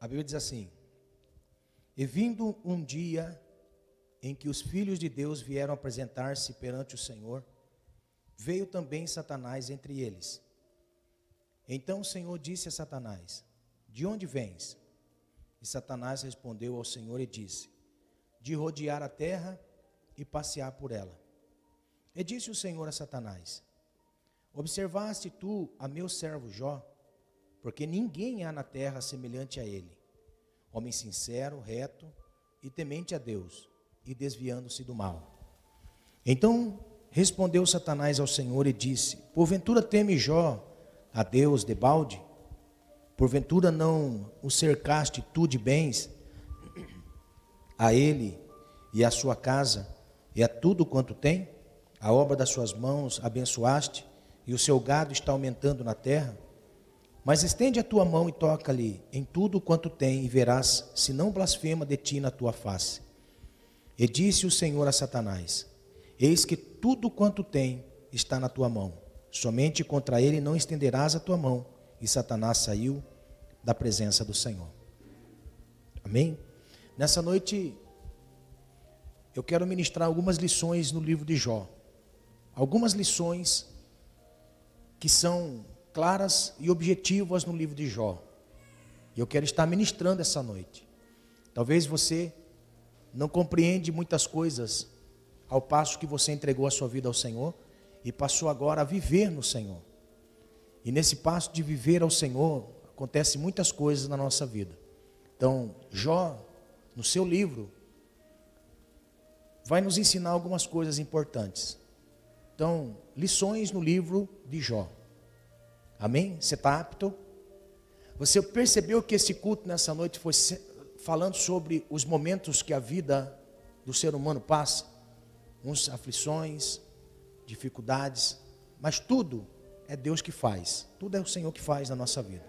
A Bíblia diz assim: E vindo um dia em que os filhos de Deus vieram apresentar-se perante o Senhor, veio também Satanás entre eles. Então o Senhor disse a Satanás: De onde vens? E Satanás respondeu ao Senhor e disse: De rodear a terra e passear por ela. E disse o Senhor a Satanás: Observaste tu a meu servo Jó, porque ninguém há na terra semelhante a ele, homem sincero, reto e temente a Deus, e desviando-se do mal. Então respondeu Satanás ao Senhor e disse: Porventura teme Jó a Deus de balde? Porventura não o cercaste tu de bens a ele e a sua casa e a tudo quanto tem? A obra das suas mãos abençoaste e o seu gado está aumentando na terra? Mas estende a tua mão e toca-lhe em tudo quanto tem, e verás se não blasfema de ti na tua face. E disse o Senhor a Satanás: Eis que tudo quanto tem está na tua mão, somente contra ele não estenderás a tua mão. E Satanás saiu da presença do Senhor. Amém? Nessa noite, eu quero ministrar algumas lições no livro de Jó. Algumas lições que são claras e objetivas no livro de Jó. E eu quero estar ministrando essa noite. Talvez você não compreende muitas coisas ao passo que você entregou a sua vida ao Senhor e passou agora a viver no Senhor. E nesse passo de viver ao Senhor, acontece muitas coisas na nossa vida. Então, Jó, no seu livro, vai nos ensinar algumas coisas importantes. Então, lições no livro de Jó. Amém? Você está apto? Você percebeu que esse culto nessa noite foi falando sobre os momentos que a vida do ser humano passa? Uns aflições, dificuldades, mas tudo é Deus que faz. Tudo é o Senhor que faz na nossa vida.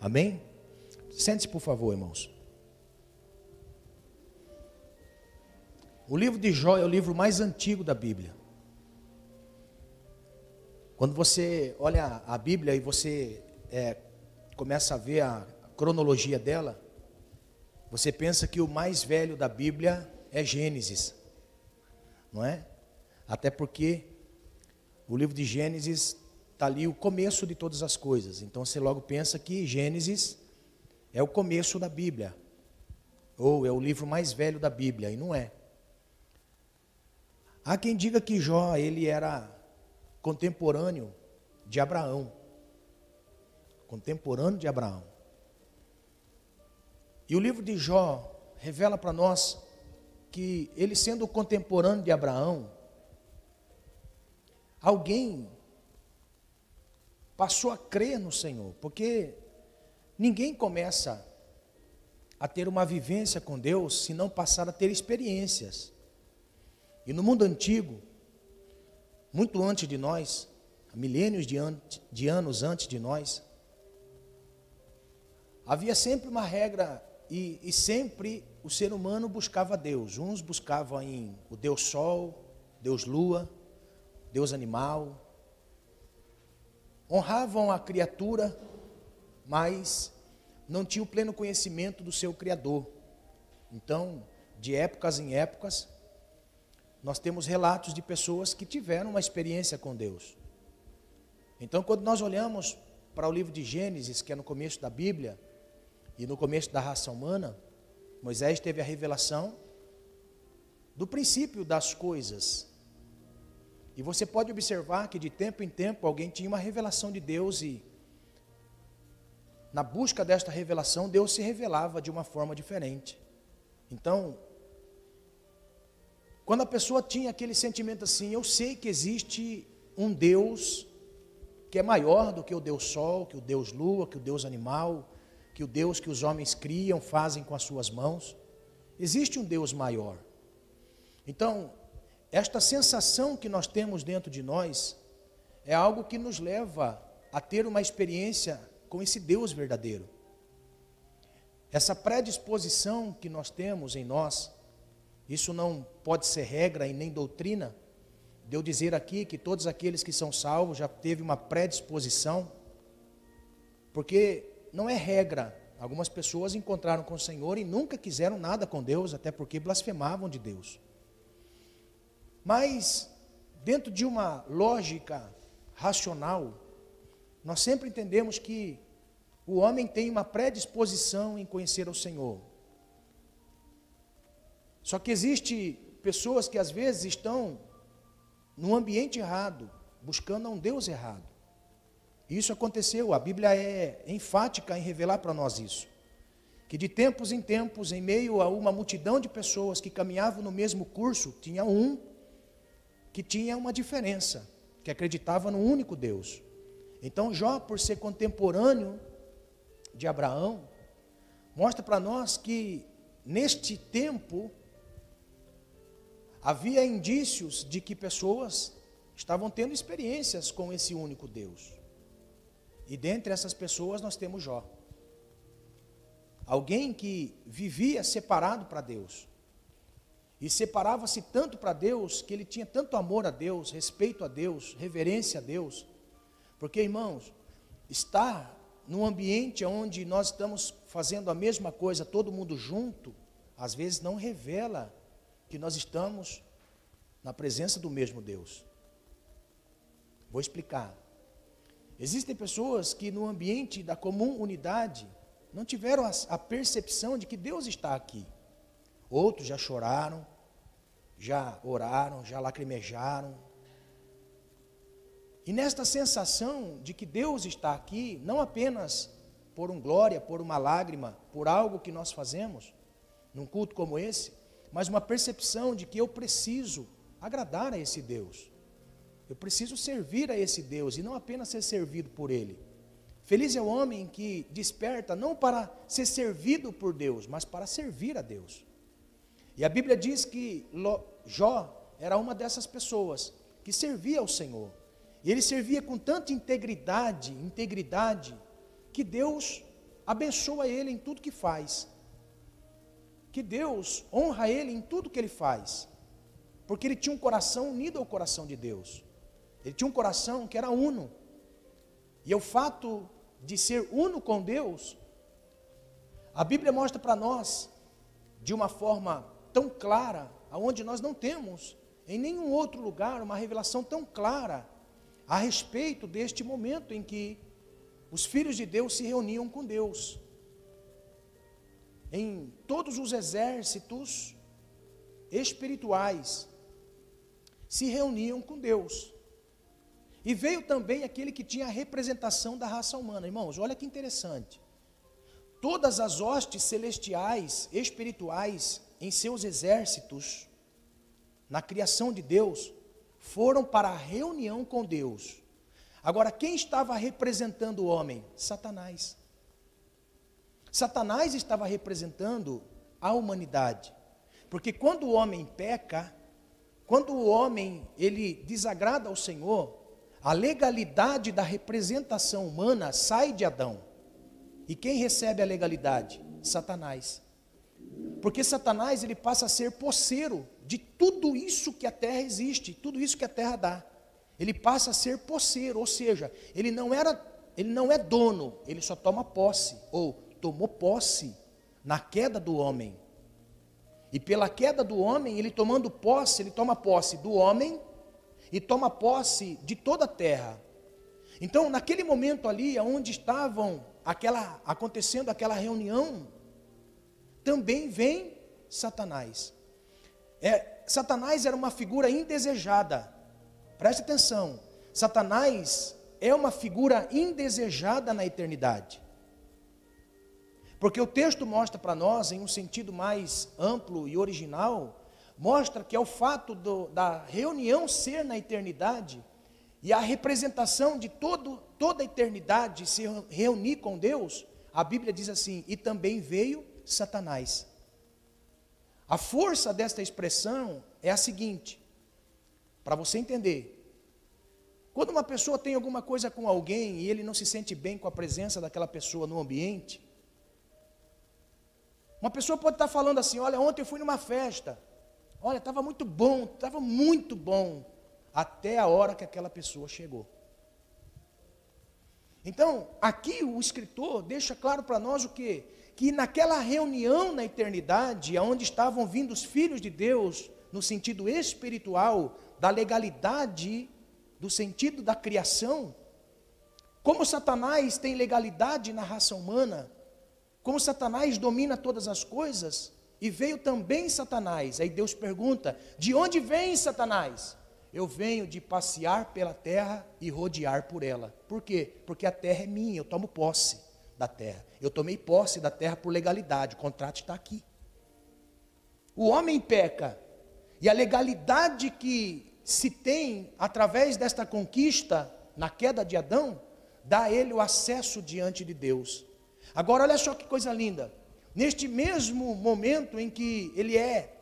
Amém? Sente-se, por favor, irmãos. O livro de Jó é o livro mais antigo da Bíblia. Quando você olha a Bíblia e você é, começa a ver a cronologia dela, você pensa que o mais velho da Bíblia é Gênesis, não é? Até porque o livro de Gênesis está ali o começo de todas as coisas. Então você logo pensa que Gênesis é o começo da Bíblia, ou é o livro mais velho da Bíblia, e não é. Há quem diga que Jó ele era contemporâneo de Abraão, contemporâneo de Abraão. E o livro de Jó revela para nós que ele sendo contemporâneo de Abraão, alguém passou a crer no Senhor, porque ninguém começa a ter uma vivência com Deus se não passar a ter experiências. E no mundo antigo, muito antes de nós, milênios de, an de anos antes de nós, havia sempre uma regra e, e, sempre o ser humano buscava Deus. Uns buscavam em o Deus Sol, Deus Lua, Deus Animal, honravam a criatura, mas não tinham pleno conhecimento do seu Criador. Então, de épocas em épocas, nós temos relatos de pessoas que tiveram uma experiência com Deus. Então, quando nós olhamos para o livro de Gênesis, que é no começo da Bíblia, e no começo da raça humana, Moisés teve a revelação do princípio das coisas, e você pode observar que de tempo em tempo alguém tinha uma revelação de Deus e na busca desta revelação Deus se revelava de uma forma diferente. Então, quando a pessoa tinha aquele sentimento assim, eu sei que existe um Deus que é maior do que o Deus Sol, que o Deus Lua, que o Deus Animal, que o Deus que os homens criam, fazem com as suas mãos. Existe um Deus maior. Então, esta sensação que nós temos dentro de nós é algo que nos leva a ter uma experiência com esse Deus verdadeiro. Essa predisposição que nós temos em nós, isso não pode ser regra e nem doutrina. De eu dizer aqui que todos aqueles que são salvos já teve uma predisposição, porque não é regra Algumas pessoas encontraram com o Senhor e nunca quiseram nada com Deus, até porque blasfemavam de Deus. Mas, dentro de uma lógica racional, nós sempre entendemos que o homem tem uma predisposição em conhecer o Senhor. Só que existe pessoas que às vezes estão num ambiente errado, buscando um Deus errado. Isso aconteceu, a Bíblia é enfática em revelar para nós isso. Que de tempos em tempos, em meio a uma multidão de pessoas que caminhavam no mesmo curso, tinha um que tinha uma diferença, que acreditava no único Deus. Então, Jó, por ser contemporâneo de Abraão, mostra para nós que neste tempo havia indícios de que pessoas estavam tendo experiências com esse único Deus. E dentre essas pessoas nós temos Jó. Alguém que vivia separado para Deus. E separava-se tanto para Deus, que ele tinha tanto amor a Deus, respeito a Deus, reverência a Deus. Porque, irmãos, estar num ambiente onde nós estamos fazendo a mesma coisa, todo mundo junto, às vezes não revela que nós estamos na presença do mesmo Deus. Vou explicar. Existem pessoas que no ambiente da comum unidade não tiveram a, a percepção de que Deus está aqui. Outros já choraram, já oraram, já lacrimejaram. E nesta sensação de que Deus está aqui, não apenas por um glória, por uma lágrima, por algo que nós fazemos, num culto como esse, mas uma percepção de que eu preciso agradar a esse Deus. Eu preciso servir a esse Deus e não apenas ser servido por Ele. Feliz é o homem que desperta não para ser servido por Deus, mas para servir a Deus. E a Bíblia diz que Jó era uma dessas pessoas que servia ao Senhor. E ele servia com tanta integridade, integridade, que Deus abençoa ele em tudo que faz. Que Deus honra ele em tudo que ele faz. Porque ele tinha um coração unido ao coração de Deus. Ele tinha um coração que era uno. E o fato de ser uno com Deus, a Bíblia mostra para nós de uma forma tão clara, aonde nós não temos em nenhum outro lugar uma revelação tão clara a respeito deste momento em que os filhos de Deus se reuniam com Deus. Em todos os exércitos espirituais se reuniam com Deus. E veio também aquele que tinha a representação da raça humana. Irmãos, olha que interessante. Todas as hostes celestiais, espirituais, em seus exércitos, na criação de Deus, foram para a reunião com Deus. Agora, quem estava representando o homem? Satanás. Satanás estava representando a humanidade. Porque quando o homem peca, quando o homem ele desagrada ao Senhor, a legalidade da representação humana sai de Adão. E quem recebe a legalidade? Satanás. Porque Satanás ele passa a ser poceiro de tudo isso que a terra existe, tudo isso que a terra dá. Ele passa a ser poceiro, ou seja, ele não era, ele não é dono, ele só toma posse ou tomou posse na queda do homem. E pela queda do homem, ele tomando posse, ele toma posse do homem e toma posse de toda a terra. Então, naquele momento ali, onde estavam aquela acontecendo aquela reunião, também vem Satanás. É, Satanás era uma figura indesejada. Preste atenção. Satanás é uma figura indesejada na eternidade. Porque o texto mostra para nós, em um sentido mais amplo e original, mostra que é o fato do, da reunião ser na eternidade e a representação de todo, toda a eternidade se reunir com Deus, a Bíblia diz assim: e também veio Satanás. A força desta expressão é a seguinte, para você entender. Quando uma pessoa tem alguma coisa com alguém e ele não se sente bem com a presença daquela pessoa no ambiente, uma pessoa pode estar falando assim: Olha, ontem eu fui numa festa, Olha, estava muito bom, estava muito bom, até a hora que aquela pessoa chegou. Então, aqui o escritor deixa claro para nós o que? Que naquela reunião na eternidade, onde estavam vindo os filhos de Deus, no sentido espiritual, da legalidade, do sentido da criação, como Satanás tem legalidade na raça humana, como Satanás domina todas as coisas, e veio também Satanás. Aí Deus pergunta: De onde vem Satanás? Eu venho de passear pela terra e rodear por ela. Por quê? Porque a terra é minha, eu tomo posse da terra. Eu tomei posse da terra por legalidade, o contrato está aqui. O homem peca, e a legalidade que se tem através desta conquista, na queda de Adão, dá a ele o acesso diante de Deus. Agora, olha só que coisa linda. Neste mesmo momento em que ele é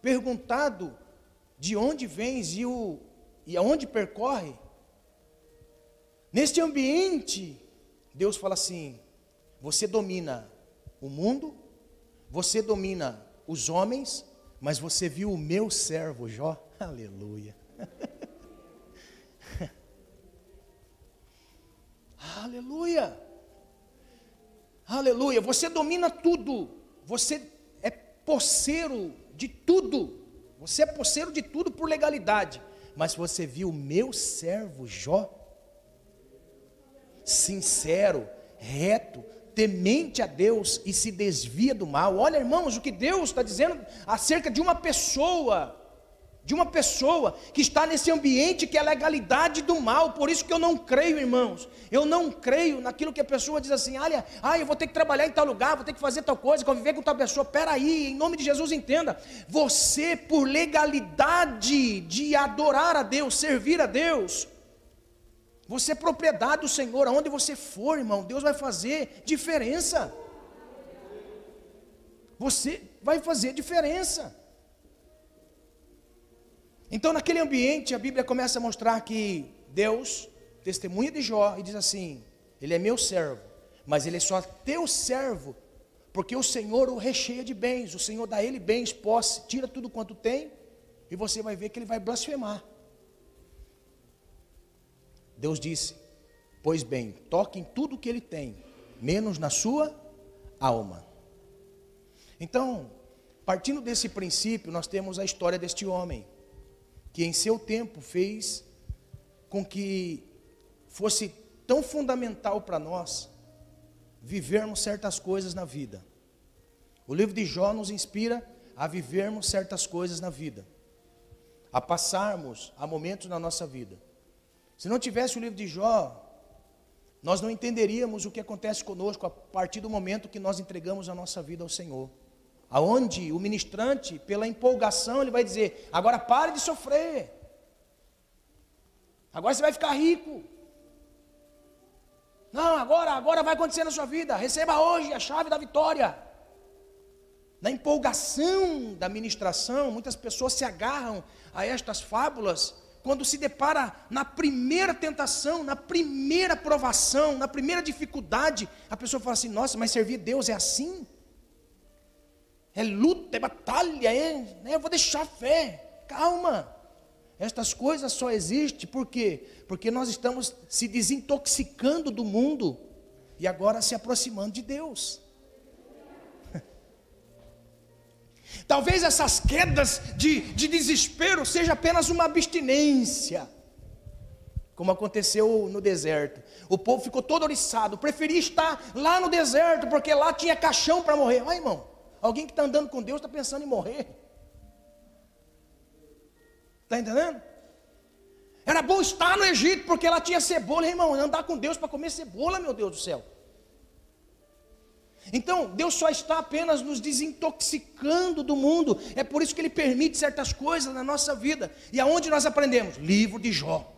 perguntado de onde vens e, o, e aonde percorre, neste ambiente, Deus fala assim: você domina o mundo, você domina os homens, mas você viu o meu servo Jó? Aleluia. Aleluia. Aleluia. Você domina tudo. Você é poceiro de tudo. Você é poceiro de tudo por legalidade. Mas você viu meu servo Jó? Sincero, reto, temente a Deus e se desvia do mal. Olha, irmãos, o que Deus está dizendo acerca de uma pessoa de uma pessoa que está nesse ambiente que é a legalidade do mal. Por isso que eu não creio, irmãos. Eu não creio naquilo que a pessoa diz assim: olha, ah, eu vou ter que trabalhar em tal lugar, vou ter que fazer tal coisa, conviver com tal pessoa. Peraí, em nome de Jesus, entenda. Você, por legalidade de adorar a Deus, servir a Deus, você é propriedade do Senhor, aonde você for, irmão, Deus vai fazer diferença. Você vai fazer diferença. Então, naquele ambiente, a Bíblia começa a mostrar que Deus testemunha de Jó e diz assim: Ele é meu servo, mas ele é só teu servo, porque o Senhor o recheia de bens, o Senhor dá ele bens, posse, tira tudo quanto tem, e você vai ver que ele vai blasfemar. Deus disse: Pois bem, toque em tudo que ele tem, menos na sua alma. Então, partindo desse princípio, nós temos a história deste homem que em seu tempo fez com que fosse tão fundamental para nós vivermos certas coisas na vida. O livro de Jó nos inspira a vivermos certas coisas na vida, a passarmos a momentos na nossa vida. Se não tivesse o livro de Jó, nós não entenderíamos o que acontece conosco a partir do momento que nós entregamos a nossa vida ao Senhor aonde o ministrante, pela empolgação, ele vai dizer: agora pare de sofrer, agora você vai ficar rico. Não, agora, agora vai acontecer na sua vida. Receba hoje a chave da vitória. Na empolgação da ministração, muitas pessoas se agarram a estas fábulas quando se depara na primeira tentação, na primeira provação, na primeira dificuldade, a pessoa fala assim: "Nossa, mas servir Deus é assim?" É luta, é batalha, é, né? eu vou deixar a fé. Calma. Estas coisas só existem por quê? Porque nós estamos se desintoxicando do mundo e agora se aproximando de Deus. Talvez essas quedas de, de desespero seja apenas uma abstinência, como aconteceu no deserto. O povo ficou todo oriçado, preferia estar lá no deserto, porque lá tinha caixão para morrer. Olha, irmão, Alguém que está andando com Deus está pensando em morrer. Está entendendo? Era bom estar no Egito, porque lá tinha cebola, irmão. Andar com Deus para comer cebola, meu Deus do céu. Então, Deus só está apenas nos desintoxicando do mundo. É por isso que Ele permite certas coisas na nossa vida. E aonde nós aprendemos? Livro de Jó.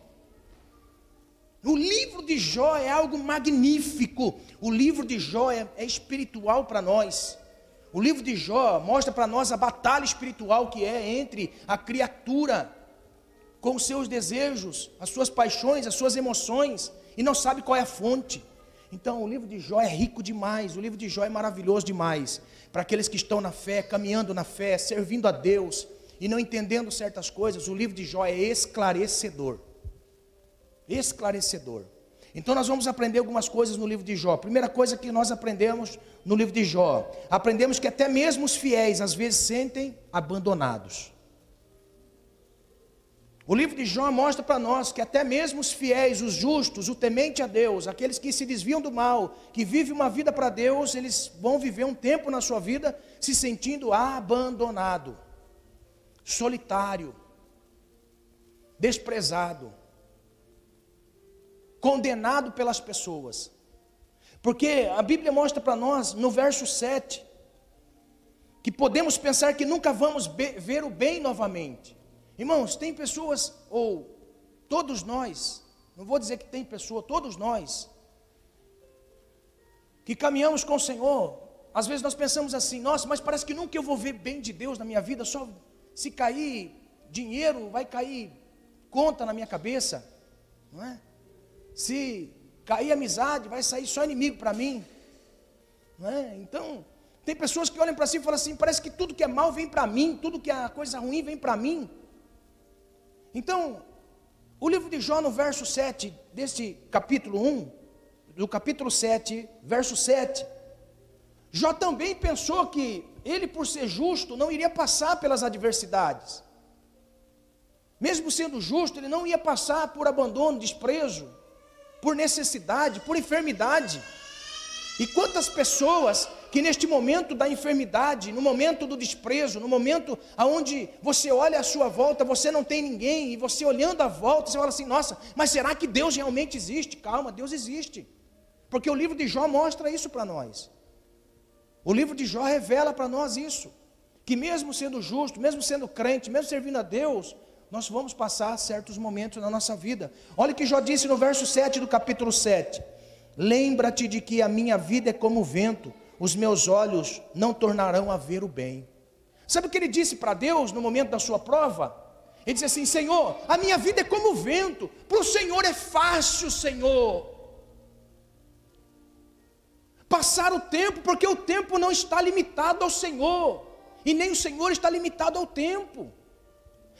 O livro de Jó é algo magnífico. O livro de Jó é, é espiritual para nós. O livro de Jó mostra para nós a batalha espiritual que é entre a criatura com os seus desejos, as suas paixões, as suas emoções, e não sabe qual é a fonte. Então, o livro de Jó é rico demais, o livro de Jó é maravilhoso demais para aqueles que estão na fé, caminhando na fé, servindo a Deus e não entendendo certas coisas. O livro de Jó é esclarecedor. Esclarecedor. Então nós vamos aprender algumas coisas no livro de Jó. Primeira coisa que nós aprendemos no livro de Jó, aprendemos que até mesmo os fiéis às vezes sentem abandonados. O livro de Jó mostra para nós que até mesmo os fiéis, os justos, o temente a Deus, aqueles que se desviam do mal, que vivem uma vida para Deus, eles vão viver um tempo na sua vida se sentindo abandonado, solitário, desprezado condenado pelas pessoas. Porque a Bíblia mostra para nós, no verso 7, que podemos pensar que nunca vamos ver o bem novamente. Irmãos, tem pessoas, ou todos nós, não vou dizer que tem pessoa, todos nós, que caminhamos com o Senhor, às vezes nós pensamos assim, nossa, mas parece que nunca eu vou ver bem de Deus na minha vida, só se cair dinheiro, vai cair conta na minha cabeça, não é? Se cair amizade, vai sair só inimigo para mim. Não é? Então, tem pessoas que olham para si e falam assim: parece que tudo que é mal vem para mim, tudo que é coisa ruim vem para mim. Então, o livro de Jó, no verso 7, desse capítulo 1, do capítulo 7, verso 7, Jó também pensou que ele, por ser justo, não iria passar pelas adversidades. Mesmo sendo justo, ele não ia passar por abandono, desprezo, por necessidade, por enfermidade. E quantas pessoas que neste momento da enfermidade, no momento do desprezo, no momento aonde você olha à sua volta, você não tem ninguém, e você olhando à volta, você fala assim: nossa, mas será que Deus realmente existe? Calma, Deus existe. Porque o livro de Jó mostra isso para nós. O livro de Jó revela para nós isso. Que mesmo sendo justo, mesmo sendo crente, mesmo servindo a Deus, nós vamos passar certos momentos na nossa vida. Olha o que Jó disse no verso 7 do capítulo 7. Lembra-te de que a minha vida é como o vento, os meus olhos não tornarão a ver o bem. Sabe o que ele disse para Deus no momento da sua prova? Ele disse assim: Senhor, a minha vida é como o vento, para o Senhor é fácil, Senhor. Passar o tempo, porque o tempo não está limitado ao Senhor, e nem o Senhor está limitado ao tempo.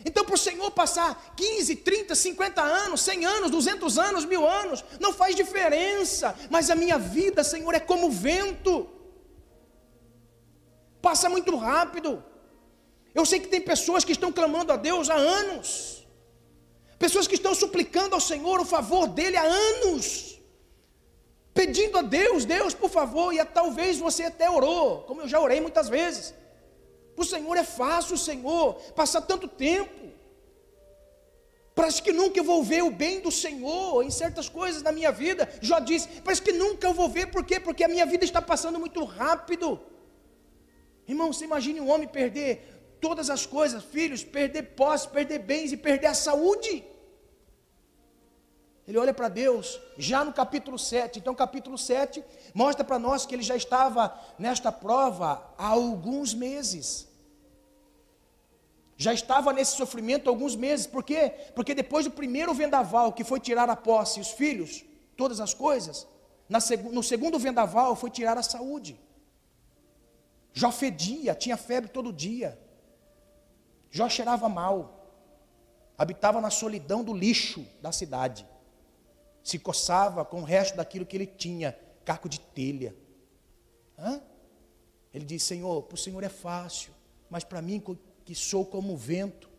Então, para o Senhor passar 15, 30, 50 anos, 100 anos, 200 anos, mil anos, não faz diferença, mas a minha vida, Senhor, é como vento, passa muito rápido. Eu sei que tem pessoas que estão clamando a Deus há anos, pessoas que estão suplicando ao Senhor o favor dEle há anos, pedindo a Deus, Deus, por favor, e talvez você até orou, como eu já orei muitas vezes. O Senhor é fácil, Senhor, passar tanto tempo. Parece que nunca eu vou ver o bem do Senhor em certas coisas na minha vida. Jó disse: parece que nunca eu vou ver, por quê? Porque a minha vida está passando muito rápido. Irmão, você imagine um homem perder todas as coisas, filhos, perder posse, perder bens e perder a saúde. Ele olha para Deus, já no capítulo 7. Então, capítulo 7 mostra para nós que ele já estava nesta prova há alguns meses. Já estava nesse sofrimento há alguns meses. Por quê? Porque depois do primeiro vendaval, que foi tirar a posse, os filhos, todas as coisas, no segundo vendaval foi tirar a saúde. Jó fedia, tinha febre todo dia. Jó cheirava mal. Habitava na solidão do lixo da cidade se coçava com o resto daquilo que ele tinha, caco de telha. Hã? Ele diz: Senhor, para o Senhor é fácil, mas para mim, que sou como o vento,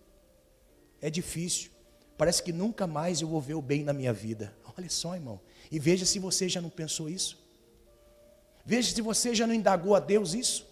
é difícil. Parece que nunca mais eu vou ver o bem na minha vida. Olha só, irmão. E veja se você já não pensou isso. Veja se você já não indagou a Deus isso.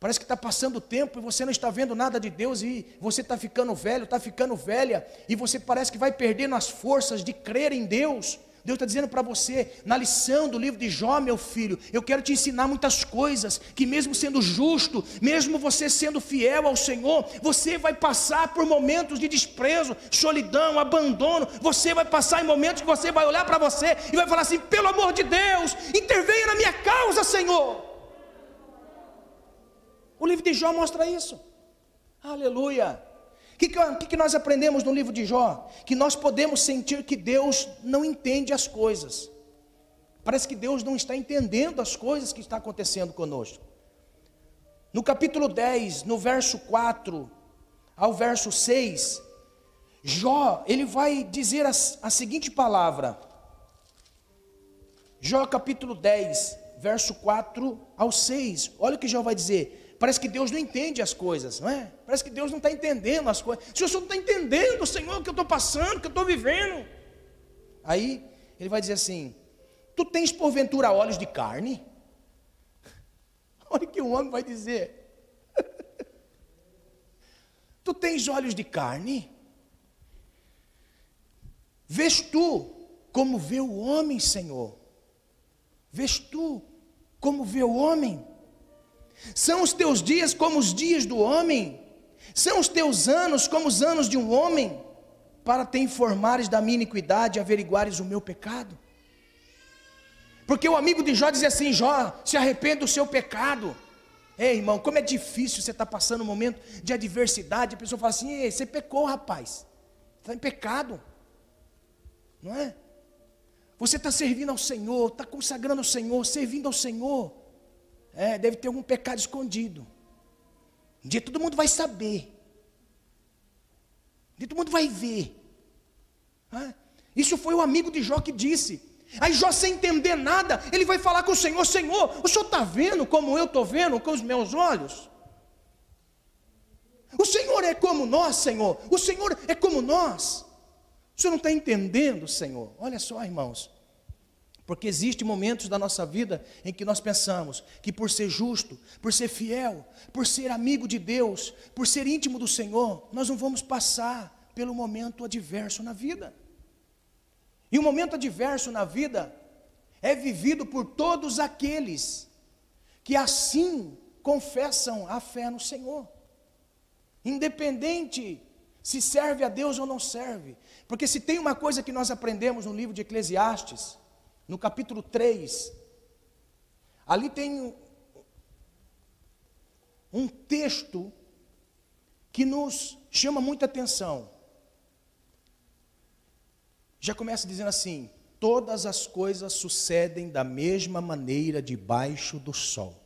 Parece que está passando o tempo e você não está vendo nada de Deus e você está ficando velho, está ficando velha e você parece que vai perdendo as forças de crer em Deus. Deus está dizendo para você, na lição do livro de Jó, meu filho, eu quero te ensinar muitas coisas, que mesmo sendo justo, mesmo você sendo fiel ao Senhor, você vai passar por momentos de desprezo, solidão, abandono, você vai passar em momentos que você vai olhar para você e vai falar assim: pelo amor de Deus, intervenha na minha causa, Senhor. O livro de Jó mostra isso. Aleluia. O que, que, que, nós aprendemos no livro de Jó? Que nós podemos sentir que Deus não entende as coisas. Parece que Deus não está entendendo as coisas que está acontecendo conosco. No capítulo 10, no verso 4 ao verso 6, Jó, ele vai dizer a, a seguinte palavra: Jó capítulo 10, verso 4 ao 6. Olha o que Jó vai dizer. Parece que Deus não entende as coisas, não é? Parece que Deus não está entendendo as coisas. Se o Senhor não está entendendo, Senhor, o que eu estou passando, o que eu estou vivendo. Aí ele vai dizer assim: Tu tens porventura olhos de carne? Olha o que o homem vai dizer. tu tens olhos de carne? Vês tu como vê o homem, Senhor? Vês tu como vê o homem? São os teus dias como os dias do homem? São os teus anos como os anos de um homem? Para te informares da minha iniquidade e averiguares o meu pecado? Porque o amigo de Jó dizia assim: Jó, se arrependa do seu pecado. Ei, irmão, como é difícil você estar tá passando um momento de adversidade. A pessoa fala assim: Ei, você pecou, rapaz. Está em pecado. Não é? Você está servindo ao Senhor, está consagrando ao Senhor, servindo ao Senhor. É, deve ter algum pecado escondido. Um dia todo mundo vai saber. Um dia todo mundo vai ver. Isso foi o amigo de Jó que disse. Aí Jó, sem entender nada, ele vai falar com o Senhor: Senhor, o Senhor está vendo como eu estou vendo com os meus olhos? O Senhor é como nós, Senhor. O Senhor é como nós. O Senhor não está entendendo, Senhor? Olha só, irmãos. Porque existem momentos da nossa vida em que nós pensamos que por ser justo, por ser fiel, por ser amigo de Deus, por ser íntimo do Senhor, nós não vamos passar pelo momento adverso na vida. E o momento adverso na vida é vivido por todos aqueles que assim confessam a fé no Senhor. Independente se serve a Deus ou não serve. Porque se tem uma coisa que nós aprendemos no livro de Eclesiastes, no capítulo 3, ali tem um texto que nos chama muita atenção. Já começa dizendo assim: todas as coisas sucedem da mesma maneira debaixo do sol.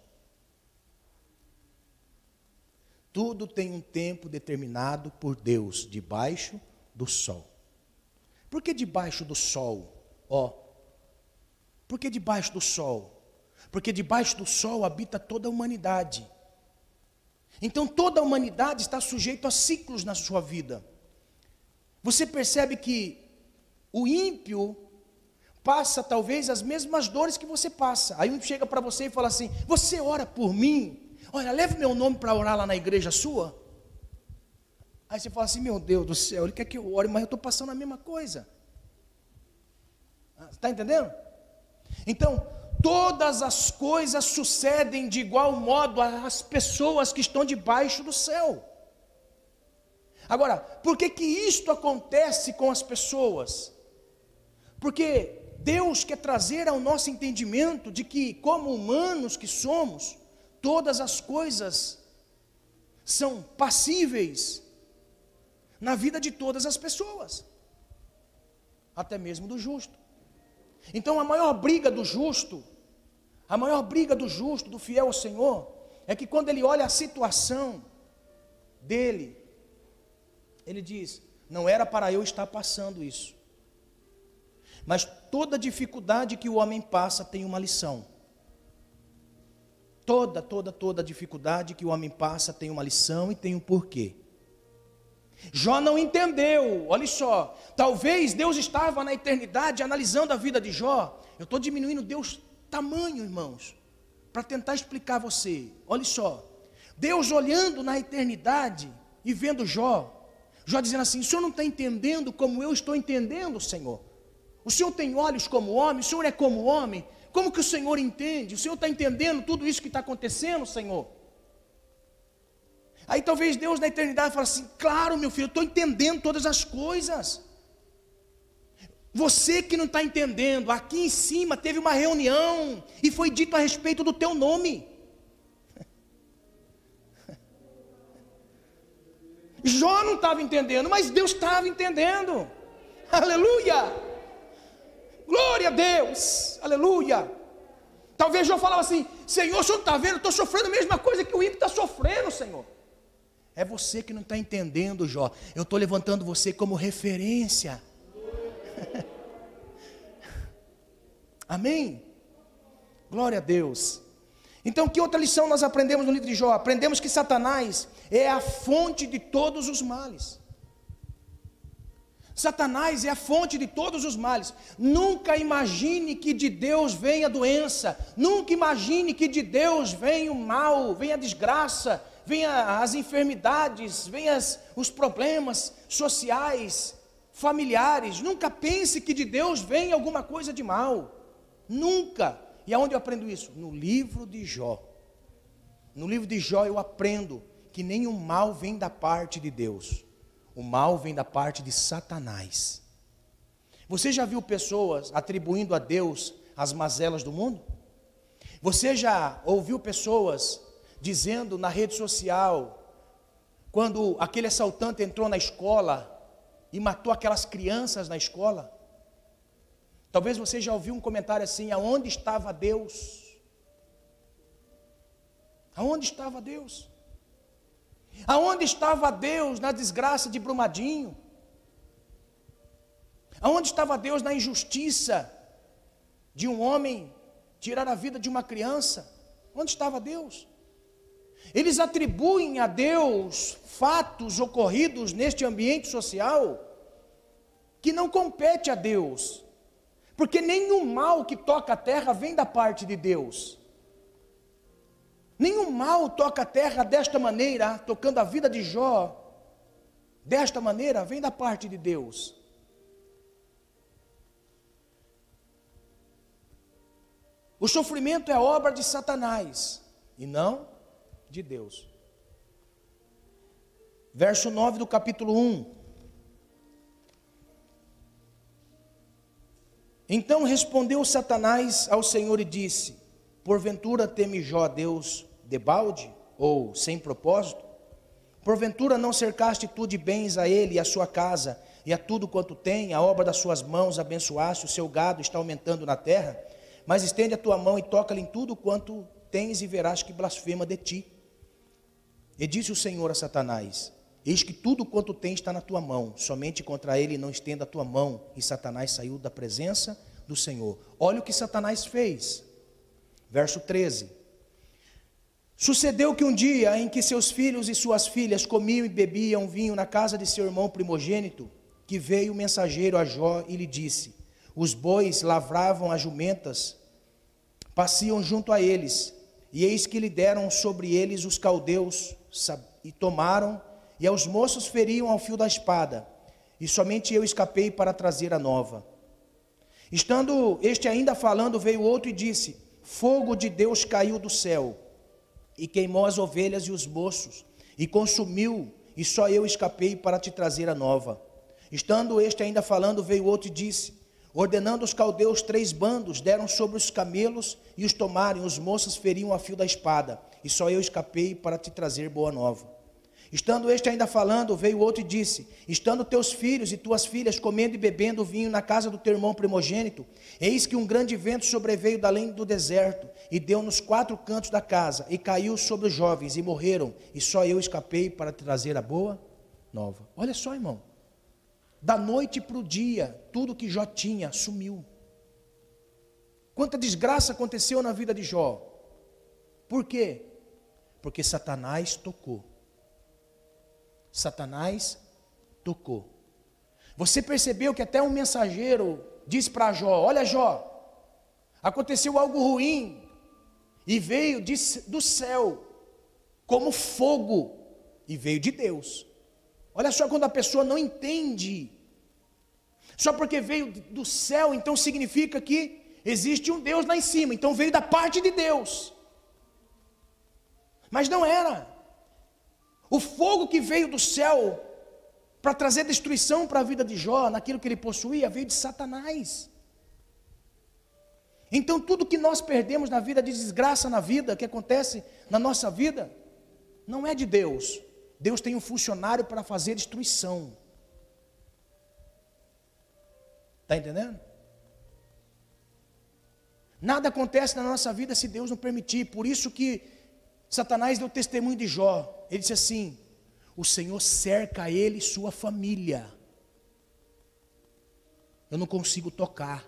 Tudo tem um tempo determinado por Deus debaixo do sol. Por que debaixo do sol? Ó, por que debaixo do sol? Porque debaixo do sol habita toda a humanidade. Então toda a humanidade está sujeita a ciclos na sua vida. Você percebe que o ímpio passa talvez as mesmas dores que você passa. Aí um chega para você e fala assim: Você ora por mim? Olha, leve meu nome para orar lá na igreja sua. Aí você fala assim: Meu Deus do céu, ele quer que eu ore, mas eu estou passando a mesma coisa. Está entendendo? Então, todas as coisas sucedem de igual modo às pessoas que estão debaixo do céu. Agora, por que que isto acontece com as pessoas? Porque Deus quer trazer ao nosso entendimento de que, como humanos que somos, todas as coisas são passíveis na vida de todas as pessoas, até mesmo do justo. Então a maior briga do justo, a maior briga do justo, do fiel ao Senhor, é que quando ele olha a situação dele, ele diz: não era para eu estar passando isso. Mas toda dificuldade que o homem passa tem uma lição. Toda, toda, toda dificuldade que o homem passa tem uma lição e tem um porquê. Jó não entendeu, olha só. Talvez Deus estava na eternidade analisando a vida de Jó. Eu estou diminuindo Deus tamanho, irmãos, para tentar explicar a você. Olha só. Deus olhando na eternidade e vendo Jó. Jó dizendo assim: o senhor não está entendendo como eu estou entendendo, Senhor. O senhor tem olhos como homem, o senhor é como homem. Como que o Senhor entende? O Senhor está entendendo tudo isso que está acontecendo, Senhor? Aí talvez Deus na eternidade fale assim: Claro, meu filho, eu estou entendendo todas as coisas. Você que não está entendendo, aqui em cima teve uma reunião e foi dito a respeito do teu nome. Jó não estava entendendo, mas Deus estava entendendo. Aleluia! Glória a Deus, aleluia. Talvez João falava assim: Senhor, o senhor está vendo? Estou sofrendo a mesma coisa que o ímpio está sofrendo, Senhor. É você que não está entendendo, Jó. Eu estou levantando você como referência. Amém? Glória a Deus. Então, que outra lição nós aprendemos no livro de Jó? Aprendemos que Satanás é a fonte de todos os males. Satanás é a fonte de todos os males. Nunca imagine que de Deus venha a doença. Nunca imagine que de Deus venha o mal, venha a desgraça, venha as enfermidades, venha os problemas sociais, familiares. Nunca pense que de Deus venha alguma coisa de mal. Nunca. E aonde eu aprendo isso? No livro de Jó. No livro de Jó eu aprendo que nenhum mal vem da parte de Deus. O mal vem da parte de Satanás. Você já viu pessoas atribuindo a Deus as mazelas do mundo? Você já ouviu pessoas dizendo na rede social, quando aquele assaltante entrou na escola e matou aquelas crianças na escola? Talvez você já ouviu um comentário assim: aonde estava Deus? Aonde estava Deus? Aonde estava Deus na desgraça de Brumadinho? Aonde estava Deus na injustiça de um homem tirar a vida de uma criança? Onde estava Deus? Eles atribuem a Deus fatos ocorridos neste ambiente social que não compete a Deus. Porque nenhum mal que toca a terra vem da parte de Deus. Nenhum mal toca a terra desta maneira, tocando a vida de Jó, desta maneira, vem da parte de Deus. O sofrimento é obra de Satanás e não de Deus. Verso 9 do capítulo 1. Então respondeu Satanás ao Senhor e disse: Porventura teme Jó a Deus debalde ou sem propósito? Porventura não cercaste tu de bens a ele e a sua casa, e a tudo quanto tem, a obra das suas mãos abençoaste, o seu gado está aumentando na terra? Mas estende a tua mão e toca-lhe em tudo quanto tens, e verás que blasfema de ti. E disse o Senhor a Satanás: Eis que tudo quanto tem está na tua mão, somente contra ele não estenda a tua mão. E Satanás saiu da presença do Senhor. Olha o que Satanás fez. Verso 13. Sucedeu que um dia em que seus filhos e suas filhas comiam e bebiam vinho na casa de seu irmão primogênito, que veio o mensageiro a Jó e lhe disse: Os bois lavravam as jumentas, passiam junto a eles, e eis que lhe deram sobre eles os caldeus, e tomaram e aos moços feriam ao fio da espada, e somente eu escapei para trazer a nova. Estando este ainda falando, veio outro e disse: Fogo de Deus caiu do céu, e queimou as ovelhas e os moços, e consumiu, e só eu escapei para te trazer a nova. Estando este ainda falando, veio outro e disse: Ordenando os caldeus três bandos, deram sobre os camelos e os tomaram, os moços feriam a fio da espada, e só eu escapei para te trazer boa nova. Estando este ainda falando, veio outro e disse: Estando teus filhos e tuas filhas comendo e bebendo vinho na casa do teu irmão primogênito, eis que um grande vento sobreveio da além do deserto e deu nos quatro cantos da casa e caiu sobre os jovens e morreram, e só eu escapei para trazer a boa nova. Olha só, irmão. Da noite para o dia, tudo que Jó tinha sumiu. Quanta desgraça aconteceu na vida de Jó. Por quê? Porque Satanás tocou. Satanás tocou. Você percebeu que até um mensageiro disse para Jó: Olha, Jó, aconteceu algo ruim e veio do céu como fogo e veio de Deus. Olha só quando a pessoa não entende. Só porque veio do céu, então significa que existe um Deus lá em cima, então veio da parte de Deus. Mas não era. O fogo que veio do céu para trazer destruição para a vida de Jó, naquilo que ele possuía, veio de Satanás. Então, tudo que nós perdemos na vida, de desgraça na vida, que acontece na nossa vida, não é de Deus. Deus tem um funcionário para fazer destruição. Está entendendo? Nada acontece na nossa vida se Deus não permitir. Por isso que Satanás deu testemunho de Jó. Ele disse assim: O Senhor cerca ele e sua família. Eu não consigo tocar.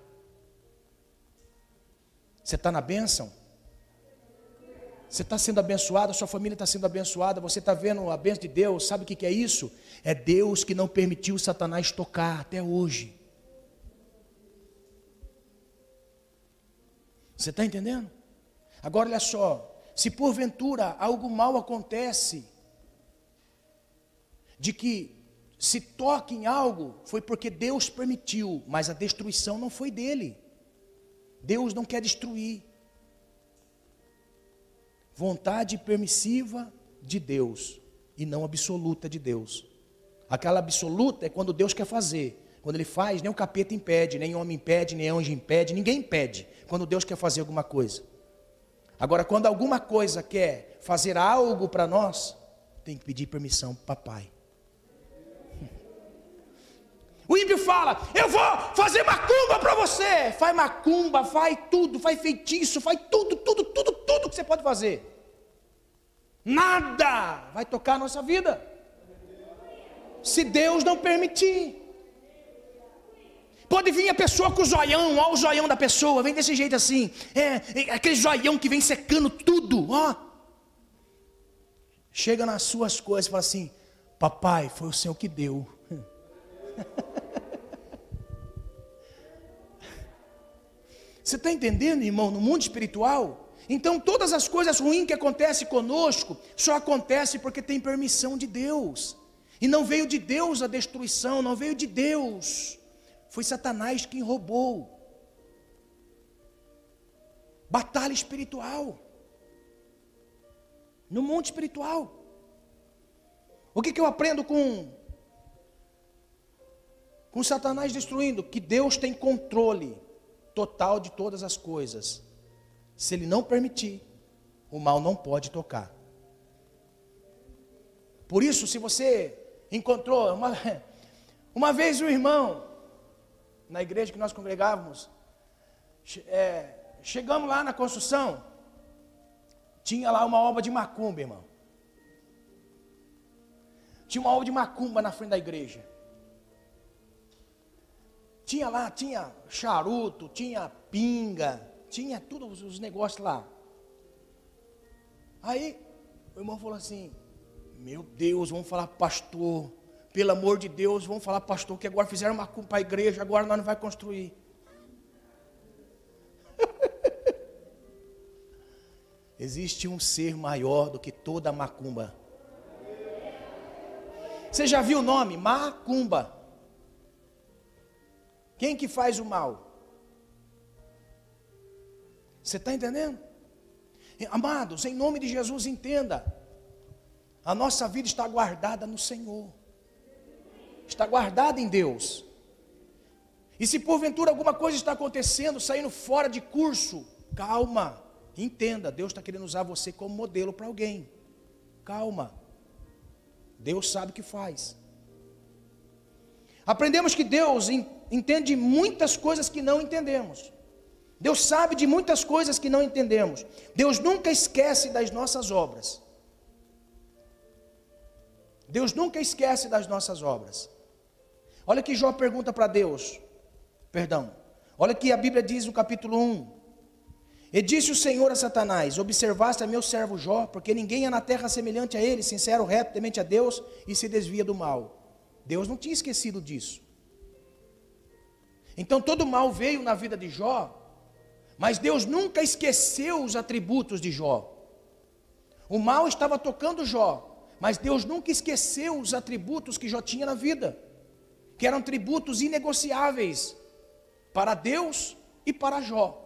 Você está na bênção? Você está sendo abençoado, sua família está sendo abençoada, você está vendo a bênção de Deus, sabe o que, que é isso? É Deus que não permitiu Satanás tocar até hoje. Você está entendendo? Agora olha só, se porventura algo mal acontece, de que se toque em algo, foi porque Deus permitiu, mas a destruição não foi dele. Deus não quer destruir vontade permissiva de Deus e não absoluta de Deus. Aquela absoluta é quando Deus quer fazer. Quando ele faz, nem o capeta impede, nem homem impede, nem anjo impede, ninguém impede quando Deus quer fazer alguma coisa. Agora, quando alguma coisa quer fazer algo para nós, tem que pedir permissão para papai. O ímpio fala: Eu vou fazer macumba para você. Faz macumba, faz tudo, faz feitiço, faz tudo, tudo, tudo, tudo que você pode fazer. Nada vai tocar a nossa vida. Se Deus não permitir. Pode vir a pessoa com o zoião, ó, o zoião da pessoa, vem desse jeito assim. É, é aquele zoião que vem secando tudo, ó. Chega nas suas coisas e fala assim: Papai, foi o Senhor que deu. Você está entendendo, irmão, no mundo espiritual? Então todas as coisas ruins que acontecem conosco só acontecem porque tem permissão de Deus. E não veio de Deus a destruição, não veio de Deus. Foi Satanás quem roubou. Batalha espiritual. No mundo espiritual. O que, que eu aprendo com com Satanás destruindo, que Deus tem controle total de todas as coisas. Se ele não permitir, o mal não pode tocar. Por isso, se você encontrou uma, uma vez um irmão na igreja que nós congregávamos, é, chegamos lá na construção, tinha lá uma obra de macumba, irmão. Tinha uma obra de macumba na frente da igreja. Tinha lá, tinha charuto, tinha pinga, tinha todos os negócios lá. Aí o irmão falou assim: Meu Deus, vamos falar pastor, pelo amor de Deus, vamos falar pastor, que agora fizeram uma culpa para a igreja, agora nós não vai construir. Existe um ser maior do que toda macumba. Você já viu o nome? Macumba. Quem que faz o mal? Você está entendendo? Amados, em nome de Jesus, entenda. A nossa vida está guardada no Senhor. Está guardada em Deus. E se porventura alguma coisa está acontecendo, saindo fora de curso, calma, entenda, Deus está querendo usar você como modelo para alguém. Calma. Deus sabe o que faz. Aprendemos que Deus entende muitas coisas que não entendemos. Deus sabe de muitas coisas que não entendemos. Deus nunca esquece das nossas obras. Deus nunca esquece das nossas obras. Olha que Jó pergunta para Deus. Perdão. Olha que a Bíblia diz no capítulo 1. E disse o Senhor a Satanás: Observaste a meu servo Jó, porque ninguém é na terra semelhante a ele, sincero, reto, temente a Deus e se desvia do mal. Deus não tinha esquecido disso. Então todo mal veio na vida de Jó, mas Deus nunca esqueceu os atributos de Jó. O mal estava tocando Jó, mas Deus nunca esqueceu os atributos que Jó tinha na vida, que eram tributos inegociáveis para Deus e para Jó.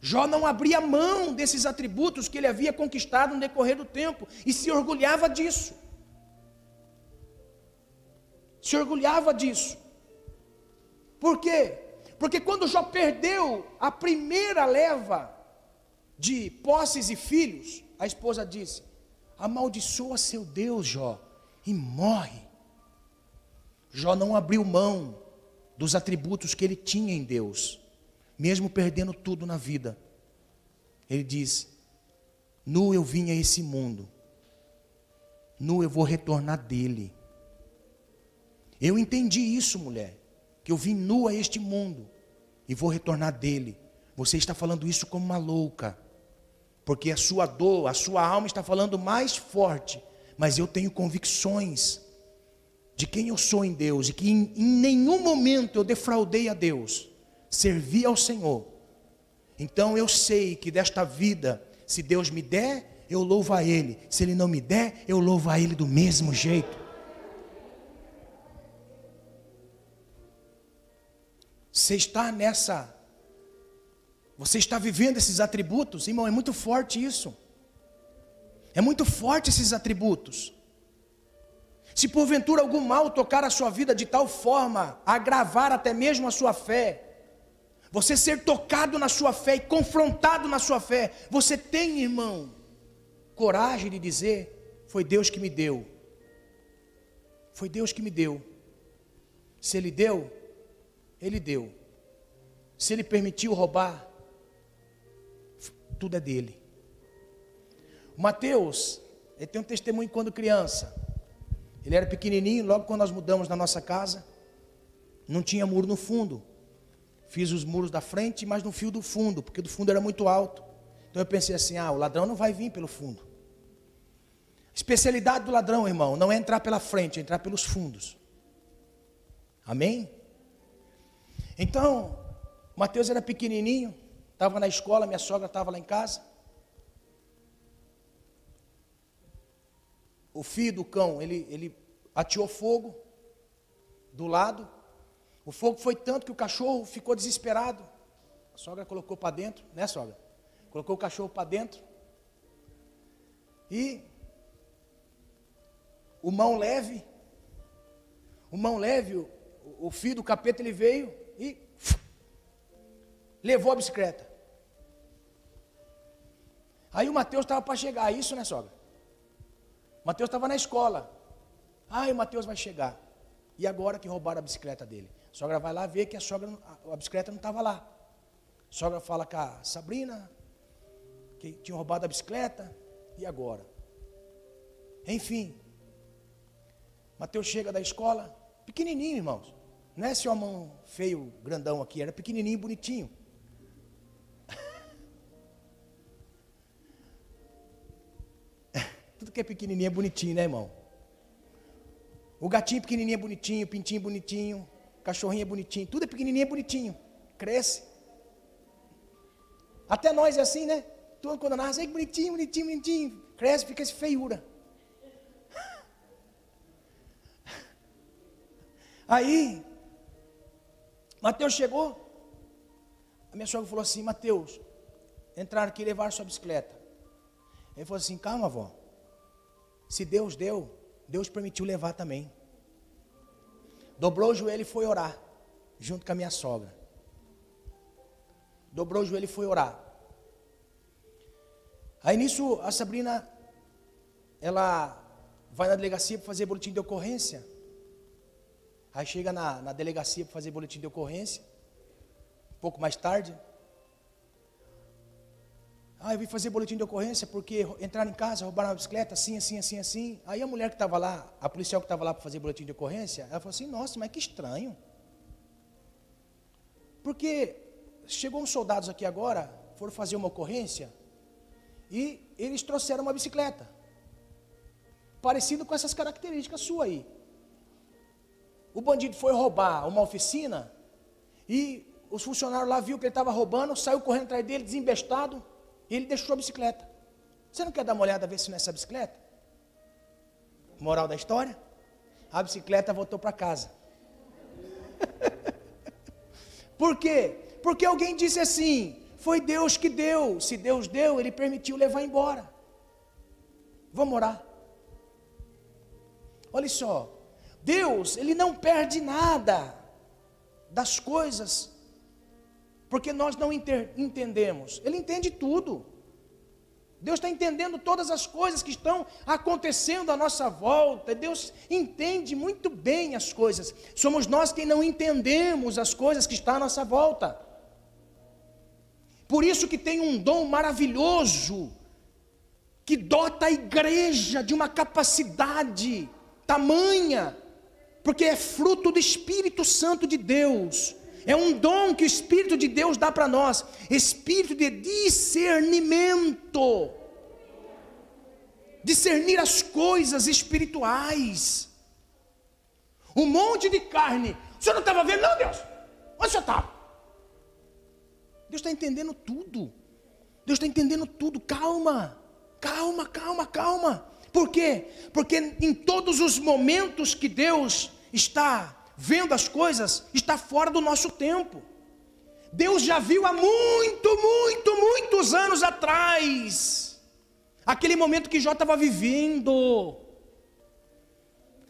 Jó não abria mão desses atributos que ele havia conquistado no decorrer do tempo e se orgulhava disso. Se orgulhava disso. Por quê? Porque quando Jó perdeu a primeira leva de posses e filhos, a esposa disse: Amaldiçoa seu Deus, Jó, e morre. Jó não abriu mão dos atributos que ele tinha em Deus, mesmo perdendo tudo na vida. Ele diz: Nu eu vim a esse mundo, nu eu vou retornar dele. Eu entendi isso, mulher que eu vim nu a este mundo e vou retornar dele, Você está falando isso como uma louca, porque a sua dor, a sua alma está falando mais forte, mas eu tenho convicções de quem eu sou em Deus e que em, em nenhum momento eu defraudei a Deus, servi ao Senhor. Então eu sei que desta vida, se Deus me der, eu louvo a Ele, se Ele não me der, eu louvo a Ele do mesmo jeito. Você está nessa você está vivendo esses atributos? Irmão, é muito forte isso. É muito forte esses atributos. Se porventura algum mal tocar a sua vida de tal forma agravar até mesmo a sua fé, você ser tocado na sua fé e confrontado na sua fé, você tem, irmão, coragem de dizer: Foi Deus que me deu. Foi Deus que me deu. Se Ele deu, Ele deu. Se Ele permitiu roubar, tudo é dele. Mateus, ele tem um testemunho quando criança. Ele era pequenininho, logo quando nós mudamos na nossa casa, não tinha muro no fundo. Fiz os muros da frente, mas no fio do fundo, porque do fundo era muito alto. Então eu pensei assim: ah, o ladrão não vai vir pelo fundo. Especialidade do ladrão, irmão, não é entrar pela frente, é entrar pelos fundos. Amém? Então, Mateus era pequenininho, Estava na escola, minha sogra estava lá em casa. O filho do cão, ele, ele ateou fogo do lado. O fogo foi tanto que o cachorro ficou desesperado. A sogra colocou para dentro, né, sogra? Colocou o cachorro para dentro. E o mão leve, o mão leve, o, o filho do capeta ele veio e levou a bicicleta. Aí o Mateus estava para chegar, isso, né, sogra? Mateus estava na escola. Ai, o Mateus vai chegar. E agora que roubaram a bicicleta dele? A sogra vai lá ver que a, sogra, a bicicleta não estava lá. A sogra fala com a Sabrina, que tinha roubado a bicicleta, e agora? Enfim, Mateus chega da escola, pequenininho, irmãos. Não é esse homem feio, grandão aqui, era pequenininho, bonitinho. Que é pequenininho é bonitinho, né, irmão? O gatinho pequenininho é bonitinho, o pintinho bonitinho, cachorrinho é bonitinho, tudo é pequenininho é bonitinho. Cresce. Até nós é assim, né? Tudo quando nasce, é bonitinho, bonitinho, bonitinho. Cresce, fica esse feiura. Aí, Mateus chegou. A minha sogra falou assim: Mateus, entraram aqui e levaram sua bicicleta. Ele falou assim: calma, avó. Se Deus deu, Deus permitiu levar também. Dobrou o joelho e foi orar, junto com a minha sogra. Dobrou o joelho e foi orar. Aí nisso a Sabrina, ela vai na delegacia para fazer boletim de ocorrência. Aí chega na, na delegacia para fazer boletim de ocorrência. Um pouco mais tarde, ah, eu vim fazer boletim de ocorrência porque entraram em casa, roubaram a bicicleta, assim, assim, assim, assim. Aí a mulher que estava lá, a policial que estava lá para fazer boletim de ocorrência, ela falou assim: Nossa, mas que estranho. Porque chegou uns soldados aqui agora, foram fazer uma ocorrência, e eles trouxeram uma bicicleta, parecido com essas características sua aí. O bandido foi roubar uma oficina, e os funcionários lá viu que ele estava roubando, saiu correndo atrás dele, desembestado e ele deixou a bicicleta. Você não quer dar uma olhada ver se não é essa bicicleta? Moral da história? A bicicleta voltou para casa. Por quê? Porque alguém disse assim: foi Deus que deu. Se Deus deu, Ele permitiu levar embora. Vamos orar. Olha só, Deus, Ele não perde nada das coisas porque nós não entendemos. Ele entende tudo. Deus está entendendo todas as coisas que estão acontecendo à nossa volta. Deus entende muito bem as coisas. Somos nós quem não entendemos as coisas que estão à nossa volta. Por isso que tem um dom maravilhoso que dota a igreja de uma capacidade tamanha, porque é fruto do Espírito Santo de Deus É um dom que o Espírito de Deus dá para nós, espírito de discernimento. Discernir as coisas espirituais. Um monte de carne. O senhor não estava vendo, não, Deus? Onde o senhor estava? Deus está entendendo tudo. Deus está entendendo tudo. Calma, calma, calma, calma. Por quê? Porque em todos os momentos que Deus está vendo as coisas, está fora do nosso tempo. Deus já viu há muito, muito, muitos anos atrás, aquele momento que Jó estava vivendo.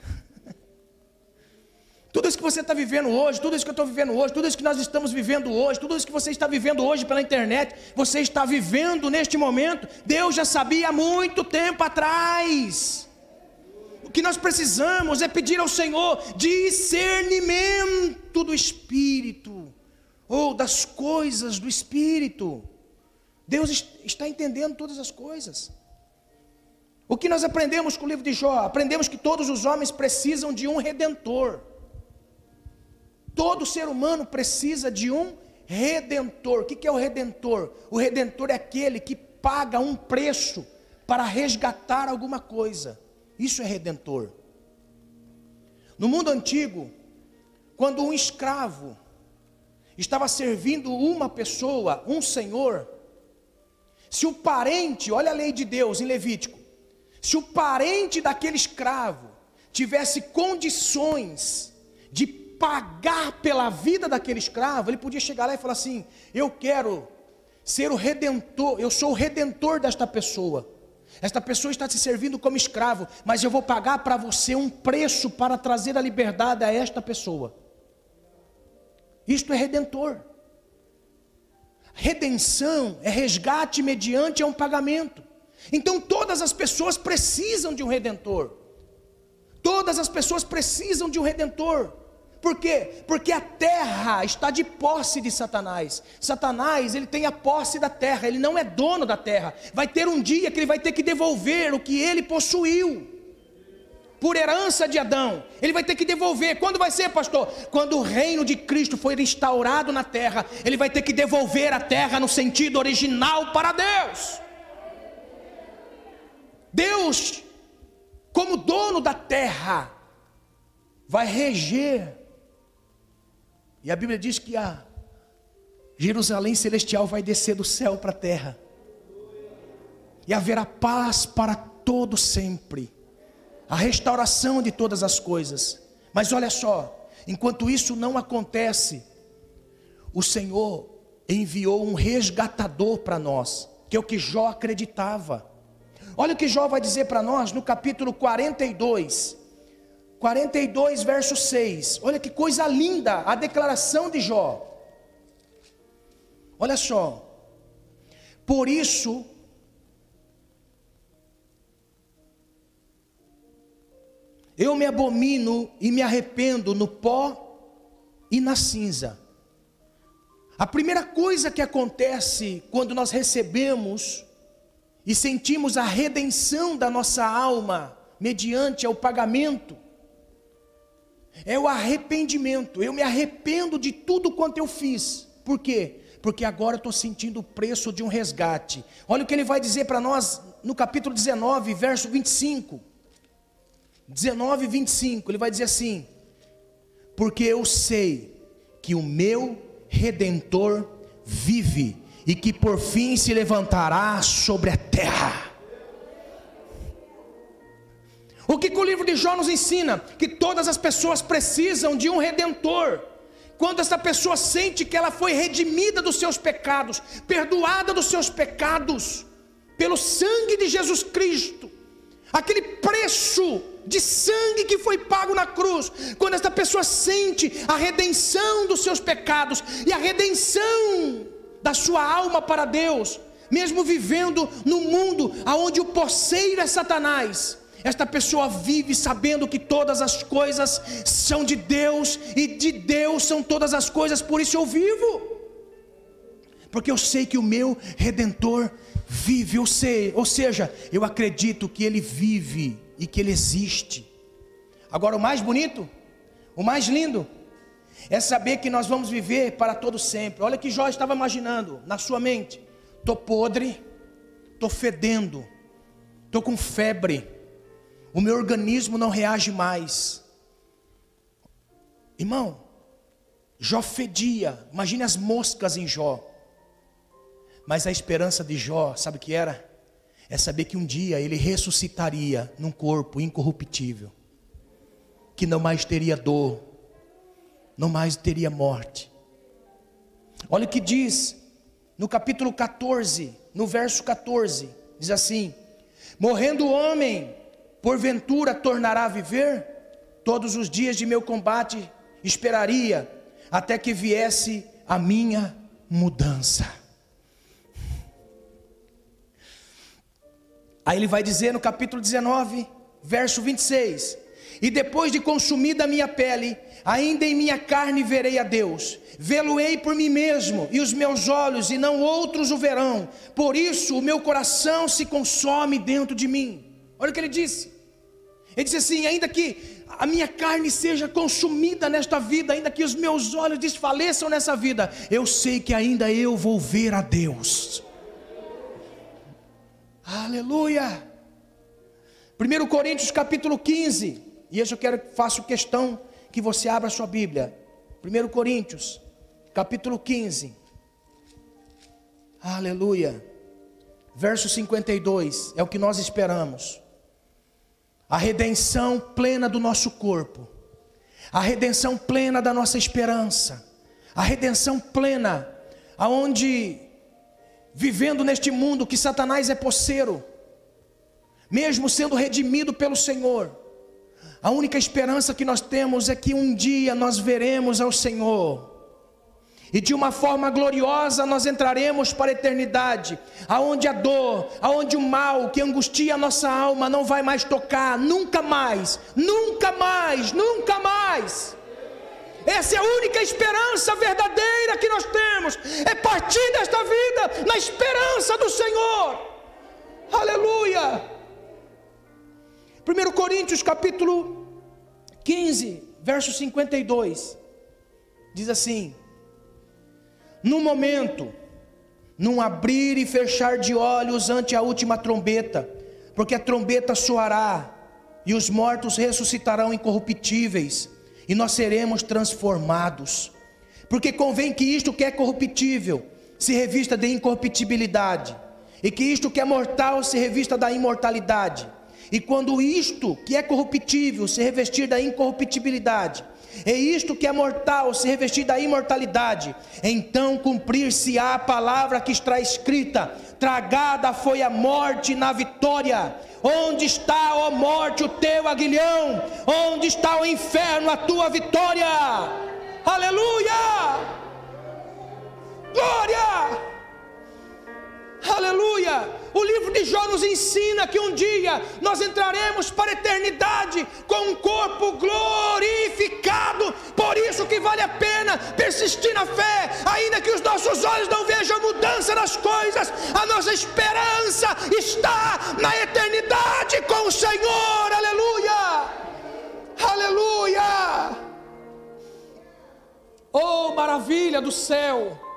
Tudo isso que você está vivendo hoje, tudo isso que eu estou vivendo hoje, tudo isso que nós estamos vivendo hoje, tudo isso que você está vivendo hoje pela internet, você está vivendo neste momento, Deus já sabia há muito tempo atrás. Que nós precisamos é pedir ao Senhor discernimento do Espírito, ou das coisas do Espírito. Deus está entendendo todas as coisas. O que nós aprendemos com o livro de Jó? Aprendemos que todos os homens precisam de um redentor. Todo ser humano precisa de um redentor. O que é o redentor? O redentor é aquele que paga um preço para resgatar alguma coisa. Isso é redentor. No mundo antigo, quando um escravo estava servindo uma pessoa, um senhor, se o parente, olha a lei de Deus em Levítico, se o parente daquele escravo tivesse condições de pagar pela vida daquele escravo, ele podia chegar lá e falar assim: Eu quero ser o redentor, eu sou o redentor desta pessoa. Esta pessoa está te servindo como escravo, mas eu vou pagar para você um preço para trazer a liberdade a esta pessoa. Isto é redentor. Redenção é resgate mediante a um pagamento. Então todas as pessoas precisam de um redentor. Todas as pessoas precisam de um redentor. Por quê? Porque a terra está de posse de Satanás. Satanás, ele tem a posse da terra, ele não é dono da terra. Vai ter um dia que ele vai ter que devolver o que ele possuiu. Por herança de Adão, ele vai ter que devolver. Quando vai ser, pastor? Quando o reino de Cristo for instaurado na terra, ele vai ter que devolver a terra no sentido original para Deus. Deus, como dono da terra, vai reger e a Bíblia diz que a Jerusalém celestial vai descer do céu para a terra. E haverá paz para todo sempre. A restauração de todas as coisas. Mas olha só, enquanto isso não acontece, o Senhor enviou um resgatador para nós, que é o que Jó acreditava. Olha o que Jó vai dizer para nós no capítulo 42, 42, verso 6. Olha que coisa linda a declaração de Jó. Olha só. Por isso, eu me abomino e me arrependo no pó e na cinza. A primeira coisa que acontece quando nós recebemos e sentimos a redenção da nossa alma mediante ao pagamento é o arrependimento. Eu me arrependo de tudo quanto eu fiz. Por quê? Porque agora eu estou sentindo o preço de um resgate. Olha o que ele vai dizer para nós no capítulo 19, verso 25. 19, 25. Ele vai dizer assim: Porque eu sei que o meu redentor vive e que por fim se levantará sobre a terra. O que, que o livro de Jó nos ensina? Que todas as pessoas precisam de um redentor. Quando essa pessoa sente que ela foi redimida dos seus pecados, perdoada dos seus pecados, pelo sangue de Jesus Cristo, aquele preço de sangue que foi pago na cruz, quando essa pessoa sente a redenção dos seus pecados e a redenção da sua alma para Deus, mesmo vivendo no mundo onde o poceiro é Satanás, esta pessoa vive sabendo que todas as coisas são de Deus e de Deus são todas as coisas, por isso eu vivo. Porque eu sei que o meu redentor vive, eu sei, ou seja, eu acredito que ele vive e que ele existe. Agora o mais bonito, o mais lindo é saber que nós vamos viver para todo sempre. Olha que Jó estava imaginando na sua mente: estou podre, estou fedendo, estou com febre, o meu organismo não reage mais. Irmão, Jó fedia, imagine as moscas em Jó. Mas a esperança de Jó, sabe o que era? É saber que um dia ele ressuscitaria num corpo incorruptível, que não mais teria dor, não mais teria morte. Olha o que diz no capítulo 14, no verso 14: diz assim: Morrendo o homem, porventura tornará a viver? Todos os dias de meu combate esperaria, até que viesse a minha mudança. Aí ele vai dizer no capítulo 19, verso 26: E depois de consumida a minha pele, ainda em minha carne verei a Deus, vê-lo-ei por mim mesmo, e os meus olhos, e não outros o verão, por isso o meu coração se consome dentro de mim. Olha o que ele disse. Ele disse assim: ainda que a minha carne seja consumida nesta vida, ainda que os meus olhos desfaleçam nessa vida, eu sei que ainda eu vou ver a Deus. Aleluia. 1 Coríntios capítulo 15, e isso eu quero faço questão que você abra a sua Bíblia. 1 Coríntios, capítulo 15. Aleluia. Verso 52 é o que nós esperamos. A redenção plena do nosso corpo, a redenção plena da nossa esperança, a redenção plena aonde vivendo neste mundo que Satanás é poceiro, mesmo sendo redimido pelo Senhor, a única esperança que nós temos é que um dia nós veremos ao Senhor. E de uma forma gloriosa nós entraremos para a eternidade, aonde a dor, aonde o mal que angustia a nossa alma não vai mais tocar, nunca mais, nunca mais, nunca mais. Essa é a única esperança verdadeira que nós temos. É partir desta vida na esperança do Senhor. Aleluia. 1 Coríntios capítulo 15, verso 52. Diz assim: No momento, num abrir e fechar de olhos ante a última trombeta, porque a trombeta soará e os mortos ressuscitarão incorruptíveis e nós seremos transformados. Porque convém que isto que é corruptível se revista de incorruptibilidade, e que isto que é mortal se revista da imortalidade. E quando isto que é corruptível se revestir da incorruptibilidade, e isto que é mortal se revestir da imortalidade, então cumprir-se-á a palavra que está escrita: tragada foi a morte na vitória. Onde está, ó morte, o teu aguilhão? Onde está o inferno, a tua vitória? Aleluia! Glória! Aleluia! O livro de Jó nos ensina que um dia nós entraremos para a eternidade com um corpo glorificado. Por isso que vale a pena persistir na fé, ainda que os nossos olhos não vejam mudança nas coisas. A nossa esperança está na eternidade com o Senhor. Aleluia! Aleluia! Oh, maravilha do céu!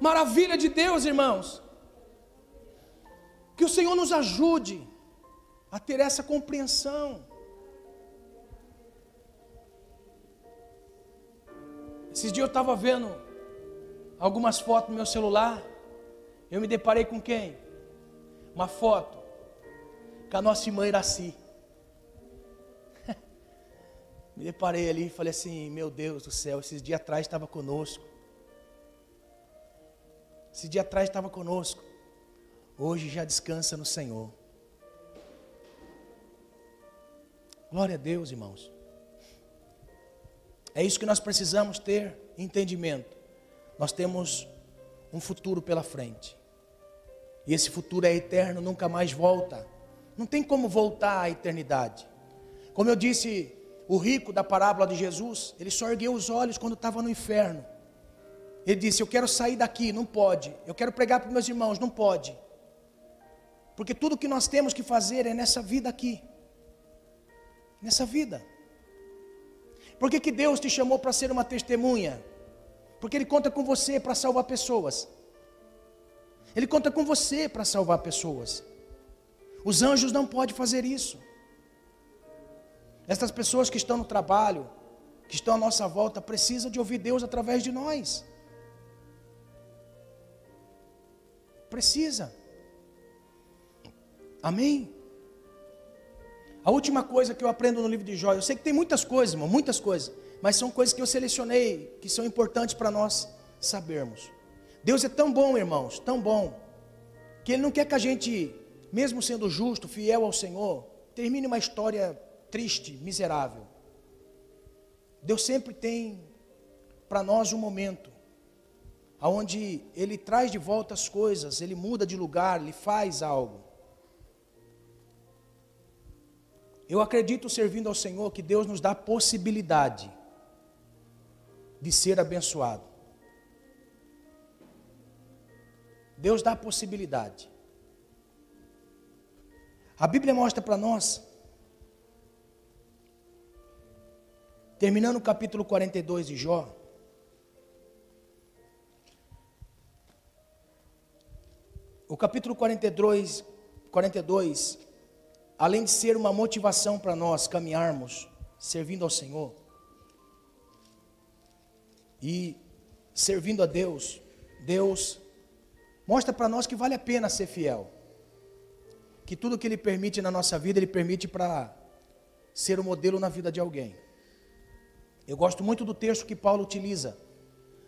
Maravilha de Deus, irmãos. Que o Senhor nos ajude a ter essa compreensão. Esses dias eu estava vendo algumas fotos no meu celular. Eu me deparei com quem? Uma foto com a nossa irmã Iraci. me deparei ali e falei assim: Meu Deus do céu, esses dias atrás estava conosco. Esse dia atrás estava conosco. Hoje já descansa no Senhor. Glória a Deus, irmãos. É isso que nós precisamos ter entendimento. Nós temos um futuro pela frente. E esse futuro é eterno, nunca mais volta. Não tem como voltar à eternidade. Como eu disse, o rico da parábola de Jesus, ele só ergueu os olhos quando estava no inferno. Ele disse: Eu quero sair daqui, não pode. Eu quero pregar para meus irmãos, não pode. Porque tudo que nós temos que fazer é nessa vida aqui. Nessa vida. Por que, que Deus te chamou para ser uma testemunha? Porque Ele conta com você para salvar pessoas. Ele conta com você para salvar pessoas. Os anjos não podem fazer isso. Essas pessoas que estão no trabalho, que estão à nossa volta, precisam de ouvir Deus através de nós. Precisa. Amém? A última coisa que eu aprendo no livro de Jó, eu sei que tem muitas coisas, irmão, muitas coisas, mas são coisas que eu selecionei, que são importantes para nós sabermos. Deus é tão bom, irmãos, tão bom, que Ele não quer que a gente, mesmo sendo justo, fiel ao Senhor, termine uma história triste, miserável. Deus sempre tem para nós um momento onde Ele traz de volta as coisas, Ele muda de lugar, Ele faz algo. Eu acredito, servindo ao Senhor, que Deus nos dá possibilidade de ser abençoado. Deus dá possibilidade. A Bíblia mostra para nós, terminando o capítulo 42 de Jó, o capítulo 42, 42 além de ser uma motivação para nós caminharmos servindo ao Senhor e servindo a Deus, Deus mostra para nós que vale a pena ser fiel. Que tudo que Ele permite na nossa vida, Ele permite para ser o um modelo na vida de alguém. Eu gosto muito do texto que Paulo utiliza.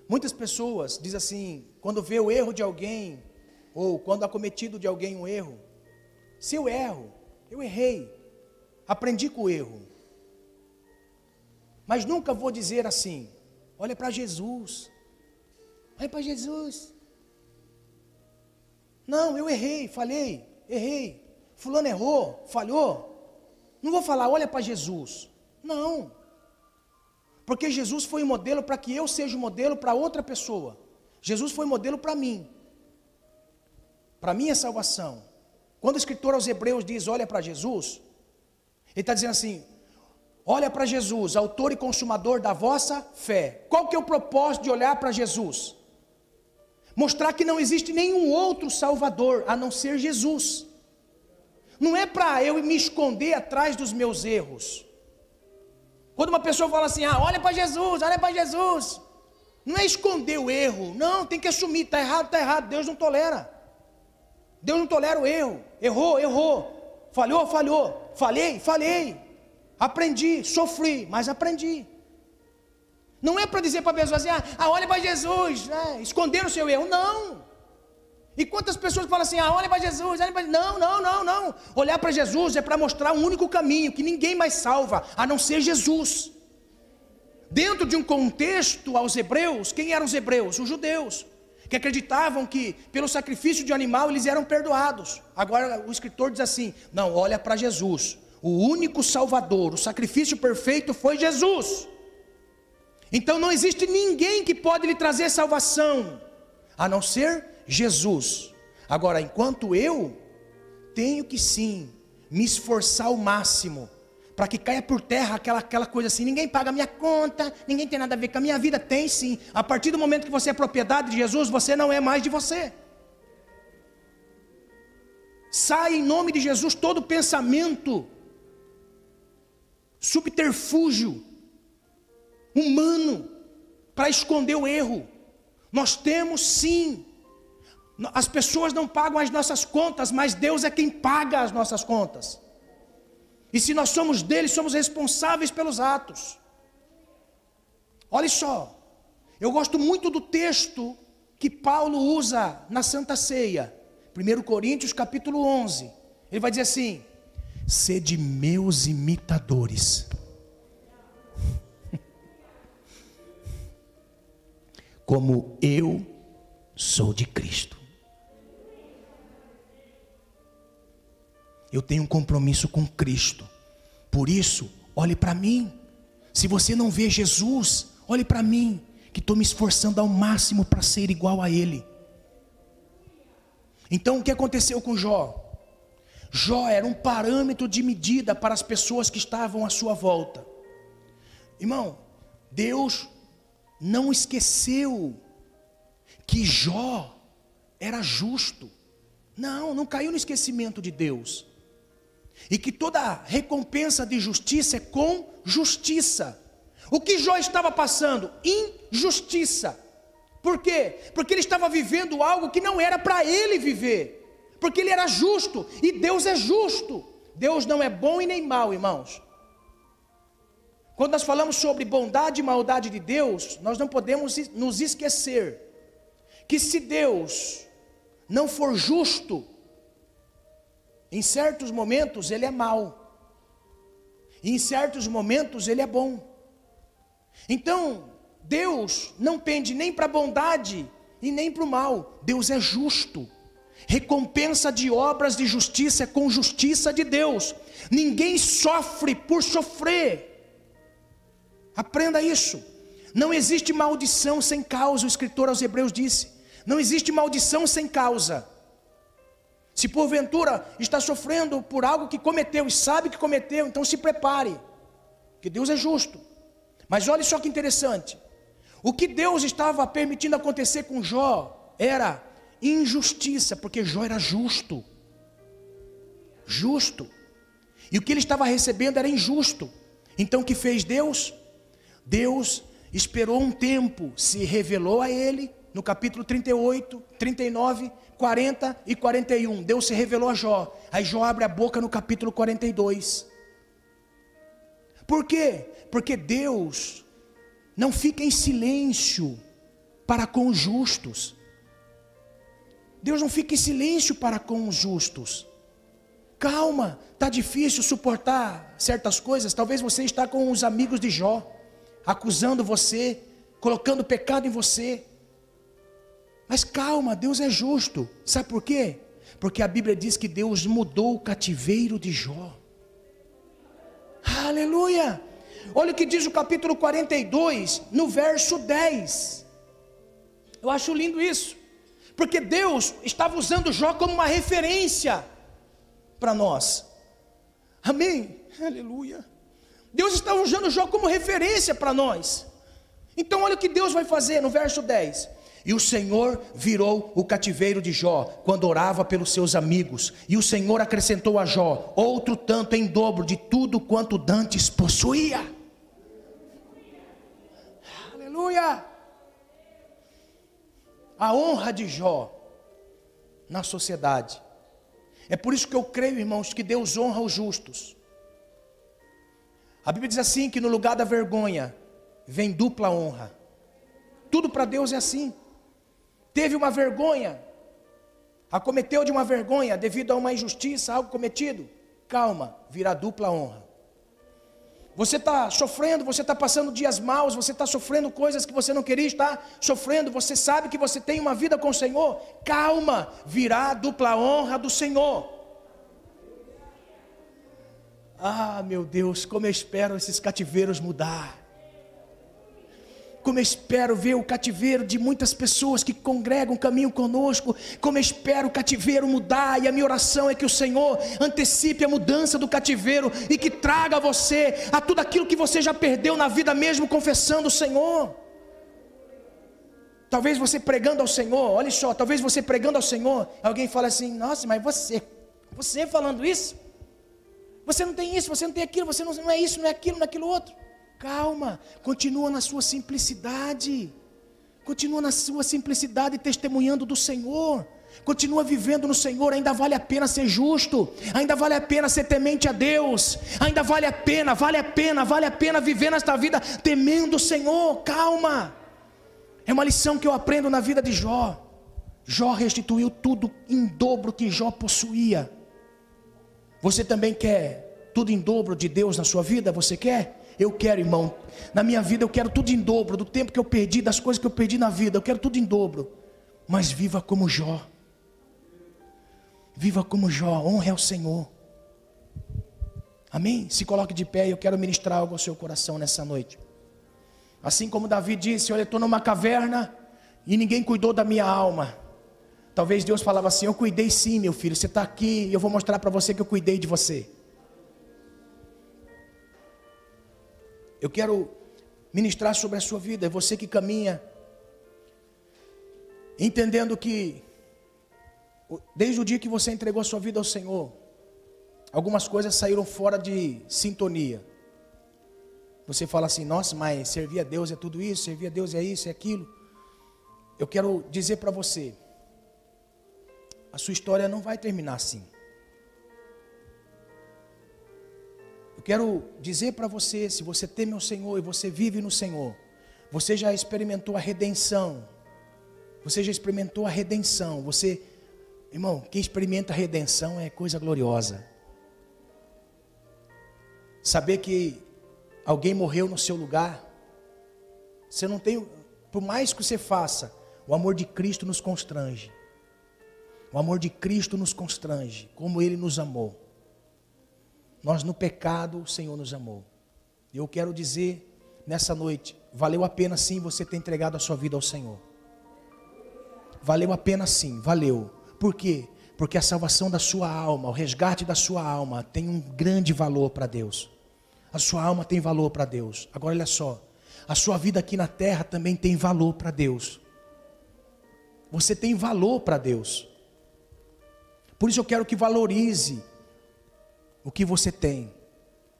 Muitas pessoas dizem assim, quando vê o erro de alguém, ou quando há cometido de alguém um erro, se eu erro, eu errei. Aprendi com o erro. Mas nunca vou dizer assim: olha para Jesus. Olha para Jesus. Não, eu errei, falhei, errei. Fulano errou, falhou. Não vou falar, olha para Jesus. Não. Porque Jesus foi um modelo para que eu seja um modelo para outra pessoa. Jesus foi modelo para mim. Para minha salvação. Quando o escritor aos Hebreus diz: Olha para Jesus, ele está dizendo assim: Olha para Jesus, autor e consumador da vossa fé. Qual que é o propósito de olhar para Jesus? Mostrar que não existe nenhum outro Salvador a não ser Jesus. Não é para eu me esconder atrás dos meus erros. Quando uma pessoa fala assim, ah, olha para Jesus, olha para Jesus. Não é esconder o erro, não, tem que assumir, está errado, está errado, Deus não tolera. Deus não tolera o erro. Errou, errou. Falhou, falhou. Falei, falhei. Aprendi, sofri, mas aprendi. Não é para dizer para a pessoa assim, ah, ah olha para Jesus, né? esconder o seu erro. Não. E quantas pessoas falam assim, ah, olha para Jesus, olha para... Não, não, não, não. Olhar para Jesus é para mostrar um único caminho, que ninguém mais salva, a não ser Jesus. Dentro de um contexto aos hebreus, quem eram os hebreus? Os judeus que acreditavam que pelo sacrifício de um animal eles eram perdoados. Agora o escritor diz assim: não, olha para Jesus, o único Salvador, o sacrifício perfeito foi Jesus. Então não existe ninguém que pode lhe trazer salvação, a não ser Jesus. Agora, enquanto eu tenho que sim me esforçar ao máximo para que caia por terra aquela, aquela coisa assim, ninguém paga minha conta, ninguém tem nada a ver com a minha vida, tem sim. A partir do momento que você é propriedade de Jesus, você não é mais de você. Sai em nome de Jesus todo pensamento, subterfúgio humano para esconder o erro. Nós temos sim. As pessoas não pagam as nossas contas, mas Deus é quem paga as nossas contas. E se nós somos dele, somos responsáveis pelos atos. Olha só, eu gosto muito do texto que Paulo usa na Santa Ceia, 1 Coríntios capítulo 11. Ele vai dizer assim: sede meus imitadores. Como eu sou de Cristo. Eu tenho um compromisso com Cristo. Por isso, olhe para mim. Se você não vê Jesus, olhe para mim, que estou me esforçando ao máximo para ser igual a Ele. Então, o que aconteceu com Jó? Jó era um parâmetro de medida para as pessoas que estavam à sua volta. Irmão, Deus não esqueceu que Jó era justo. Não, não caiu no esquecimento de Deus. E que toda recompensa de justiça é com justiça. O que Jó estava passando? Injustiça. Por quê? Porque ele estava vivendo algo que não era para ele viver. Porque ele era justo e Deus é justo. Deus não é bom e nem mal, irmãos. Quando nós falamos sobre bondade e maldade de Deus, nós não podemos nos esquecer que se Deus não for justo, em certos momentos ele é mau, em certos momentos ele é bom. Então, Deus não pende nem para a bondade e nem para o mal, Deus é justo. Recompensa de obras de justiça é com justiça de Deus. Ninguém sofre por sofrer. Aprenda isso. Não existe maldição sem causa, o escritor aos Hebreus disse. Não existe maldição sem causa. Se porventura está sofrendo por algo que cometeu e sabe que cometeu, então se prepare, que Deus é justo. Mas olha só que interessante. O que Deus estava permitindo acontecer com Jó era injustiça, porque Jó era justo. Justo. E o que ele estava recebendo era injusto. Então o que fez Deus? Deus esperou um tempo, se revelou a ele, no capítulo 38, 39, 40 e 41. Deus se revelou a Jó. Aí Jó abre a boca no capítulo 42. Por quê? Porque Deus não fica em silêncio para com os justos. Deus não fica em silêncio para com os justos. Calma, está difícil suportar certas coisas. Talvez você está com os amigos de Jó acusando você, colocando pecado em você. Mas calma, Deus é justo. Sabe por quê? Porque a Bíblia diz que Deus mudou o cativeiro de Jó. Aleluia! Olha o que diz o capítulo 42, no verso 10. Eu acho lindo isso. Porque Deus estava usando Jó como uma referência para nós. Amém? Aleluia. Deus está usando Jó como referência para nós. Então, olha o que Deus vai fazer no verso 10. E o Senhor virou o cativeiro de Jó, quando orava pelos seus amigos. E o Senhor acrescentou a Jó outro tanto em dobro de tudo quanto dantes possuía. Aleluia! A honra de Jó na sociedade. É por isso que eu creio, irmãos, que Deus honra os justos. A Bíblia diz assim: que no lugar da vergonha vem dupla honra. Tudo para Deus é assim. Teve uma vergonha, acometeu de uma vergonha devido a uma injustiça, algo cometido. Calma, virá dupla honra. Você está sofrendo, você está passando dias maus, você está sofrendo coisas que você não queria estar sofrendo, você sabe que você tem uma vida com o Senhor. Calma, virá dupla honra do Senhor. Ah, meu Deus, como eu espero esses cativeiros mudar. Como eu espero ver o cativeiro de muitas pessoas que congregam caminho conosco. Como eu espero o cativeiro mudar. E a minha oração é que o Senhor antecipe a mudança do cativeiro e que traga você a tudo aquilo que você já perdeu na vida, mesmo confessando o Senhor. Talvez você pregando ao Senhor, olha só, talvez você pregando ao Senhor, alguém fala assim: Nossa, mas você, você falando isso, você não tem isso, você não tem aquilo, você não, não é isso, não é aquilo, não é aquilo outro. Calma, continua na sua simplicidade. Continua na sua simplicidade testemunhando do Senhor. Continua vivendo no Senhor, ainda vale a pena ser justo, ainda vale a pena ser temente a Deus, ainda vale a pena, vale a pena, vale a pena viver nesta vida temendo o Senhor. Calma. É uma lição que eu aprendo na vida de Jó. Jó restituiu tudo em dobro que Jó possuía. Você também quer tudo em dobro de Deus na sua vida? Você quer? Eu quero, irmão. Na minha vida eu quero tudo em dobro, do tempo que eu perdi, das coisas que eu perdi na vida, eu quero tudo em dobro. Mas viva como Jó. Viva como Jó, honre ao Senhor. Amém? Se coloque de pé, eu quero ministrar algo ao seu coração nessa noite. Assim como Davi disse: Olha, eu estou numa caverna e ninguém cuidou da minha alma. Talvez Deus falava assim: Eu cuidei sim, meu filho. Você está aqui e eu vou mostrar para você que eu cuidei de você. Eu quero ministrar sobre a sua vida. É você que caminha, entendendo que, desde o dia que você entregou a sua vida ao Senhor, algumas coisas saíram fora de sintonia. Você fala assim, nossa, mas servir a Deus é tudo isso, servir a Deus é isso, é aquilo. Eu quero dizer para você, a sua história não vai terminar assim. Eu quero dizer para você, se você teme o Senhor e você vive no Senhor, você já experimentou a redenção. Você já experimentou a redenção. Você, irmão, quem experimenta a redenção é coisa gloriosa. Saber que alguém morreu no seu lugar. Você não tem, por mais que você faça, o amor de Cristo nos constrange. O amor de Cristo nos constrange, como ele nos amou. Nós no pecado, o Senhor nos amou. Eu quero dizer nessa noite, valeu a pena sim você ter entregado a sua vida ao Senhor. Valeu a pena sim, valeu. Por quê? Porque a salvação da sua alma, o resgate da sua alma tem um grande valor para Deus. A sua alma tem valor para Deus. Agora olha só, a sua vida aqui na terra também tem valor para Deus. Você tem valor para Deus. Por isso eu quero que valorize o que você tem.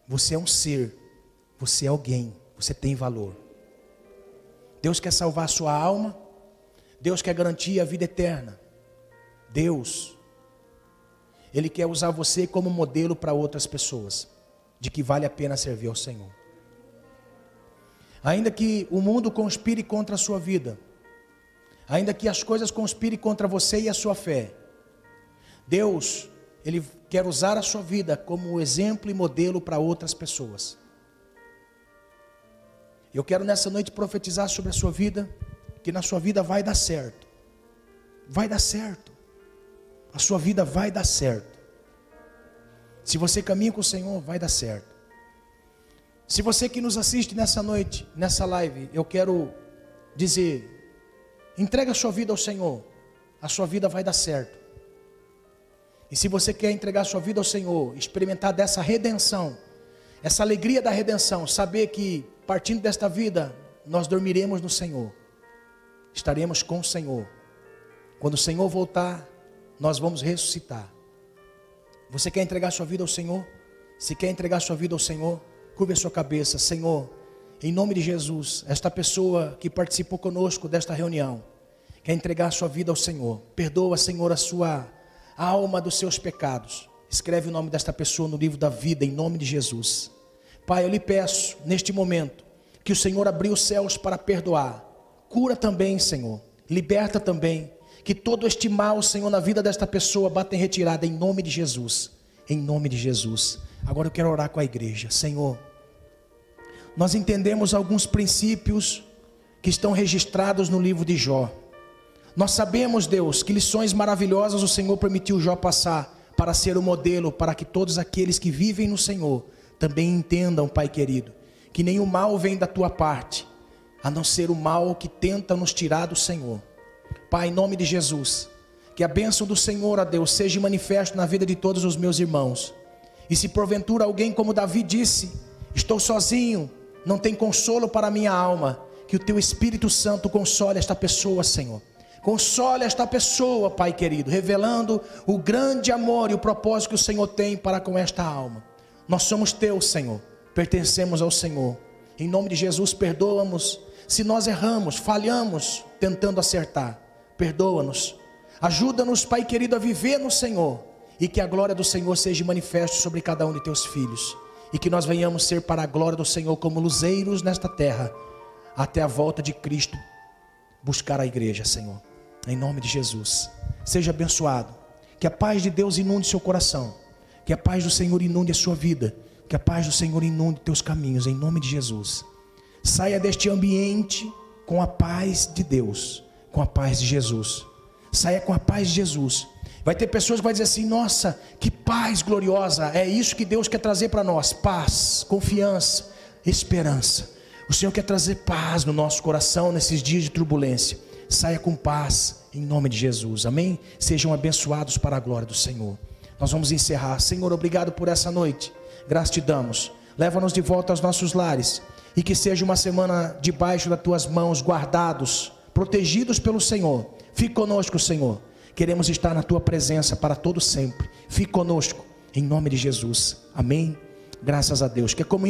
Você é um ser, você é alguém, você tem valor. Deus quer salvar a sua alma, Deus quer garantir a vida eterna. Deus, Ele quer usar você como modelo para outras pessoas, de que vale a pena servir ao Senhor. Ainda que o mundo conspire contra a sua vida, ainda que as coisas conspirem contra você e a sua fé, Deus ele quer usar a sua vida como exemplo e modelo para outras pessoas. Eu quero nessa noite profetizar sobre a sua vida, que na sua vida vai dar certo. Vai dar certo. A sua vida vai dar certo. Se você caminha com o Senhor, vai dar certo. Se você que nos assiste nessa noite, nessa live, eu quero dizer: entrega a sua vida ao Senhor, a sua vida vai dar certo. E se você quer entregar sua vida ao Senhor, experimentar dessa redenção, essa alegria da redenção, saber que partindo desta vida, nós dormiremos no Senhor, estaremos com o Senhor. Quando o Senhor voltar, nós vamos ressuscitar. Você quer entregar sua vida ao Senhor? Se quer entregar sua vida ao Senhor, curva a sua cabeça, Senhor, em nome de Jesus, esta pessoa que participou conosco desta reunião, quer entregar sua vida ao Senhor. Perdoa, Senhor, a sua a alma dos seus pecados. Escreve o nome desta pessoa no livro da vida, em nome de Jesus. Pai, eu lhe peço, neste momento, que o Senhor abriu os céus para perdoar. Cura também, Senhor. Liberta também. Que todo este mal, Senhor, na vida desta pessoa bata em retirada, em nome de Jesus. Em nome de Jesus. Agora eu quero orar com a igreja. Senhor, nós entendemos alguns princípios que estão registrados no livro de Jó. Nós sabemos, Deus, que lições maravilhosas o Senhor permitiu Jó passar para ser o modelo para que todos aqueles que vivem no Senhor também entendam, Pai querido, que nenhum mal vem da tua parte, a não ser o mal que tenta nos tirar do Senhor. Pai, em nome de Jesus, que a bênção do Senhor, a Deus, seja manifesta na vida de todos os meus irmãos. E se porventura alguém, como Davi disse, estou sozinho, não tem consolo para a minha alma, que o teu Espírito Santo console esta pessoa, Senhor Console esta pessoa, Pai querido, revelando o grande amor e o propósito que o Senhor tem para com esta alma. Nós somos teus, Senhor, pertencemos ao Senhor. Em nome de Jesus, perdoa-nos se nós erramos, falhamos tentando acertar. Perdoa-nos. Ajuda-nos, Pai querido, a viver no Senhor e que a glória do Senhor seja manifesta sobre cada um de teus filhos e que nós venhamos ser para a glória do Senhor como luzeiros nesta terra até a volta de Cristo buscar a igreja, Senhor. Em nome de Jesus. Seja abençoado. Que a paz de Deus inunde seu coração. Que a paz do Senhor inunde a sua vida. Que a paz do Senhor inunde teus caminhos. Em nome de Jesus. Saia deste ambiente com a paz de Deus. Com a paz de Jesus. Saia com a paz de Jesus. Vai ter pessoas que vão dizer assim: nossa, que paz gloriosa. É isso que Deus quer trazer para nós: paz, confiança, esperança. O Senhor quer trazer paz no nosso coração nesses dias de turbulência saia com paz, em nome de Jesus, amém? Sejam abençoados para a glória do Senhor. Nós vamos encerrar. Senhor, obrigado por essa noite. Graças te damos. Leva-nos de volta aos nossos lares. E que seja uma semana debaixo das tuas mãos, guardados, protegidos pelo Senhor. Fique conosco, Senhor. Queremos estar na tua presença para todo sempre. Fique conosco, em nome de Jesus. Amém. Graças a Deus. Que a comunhão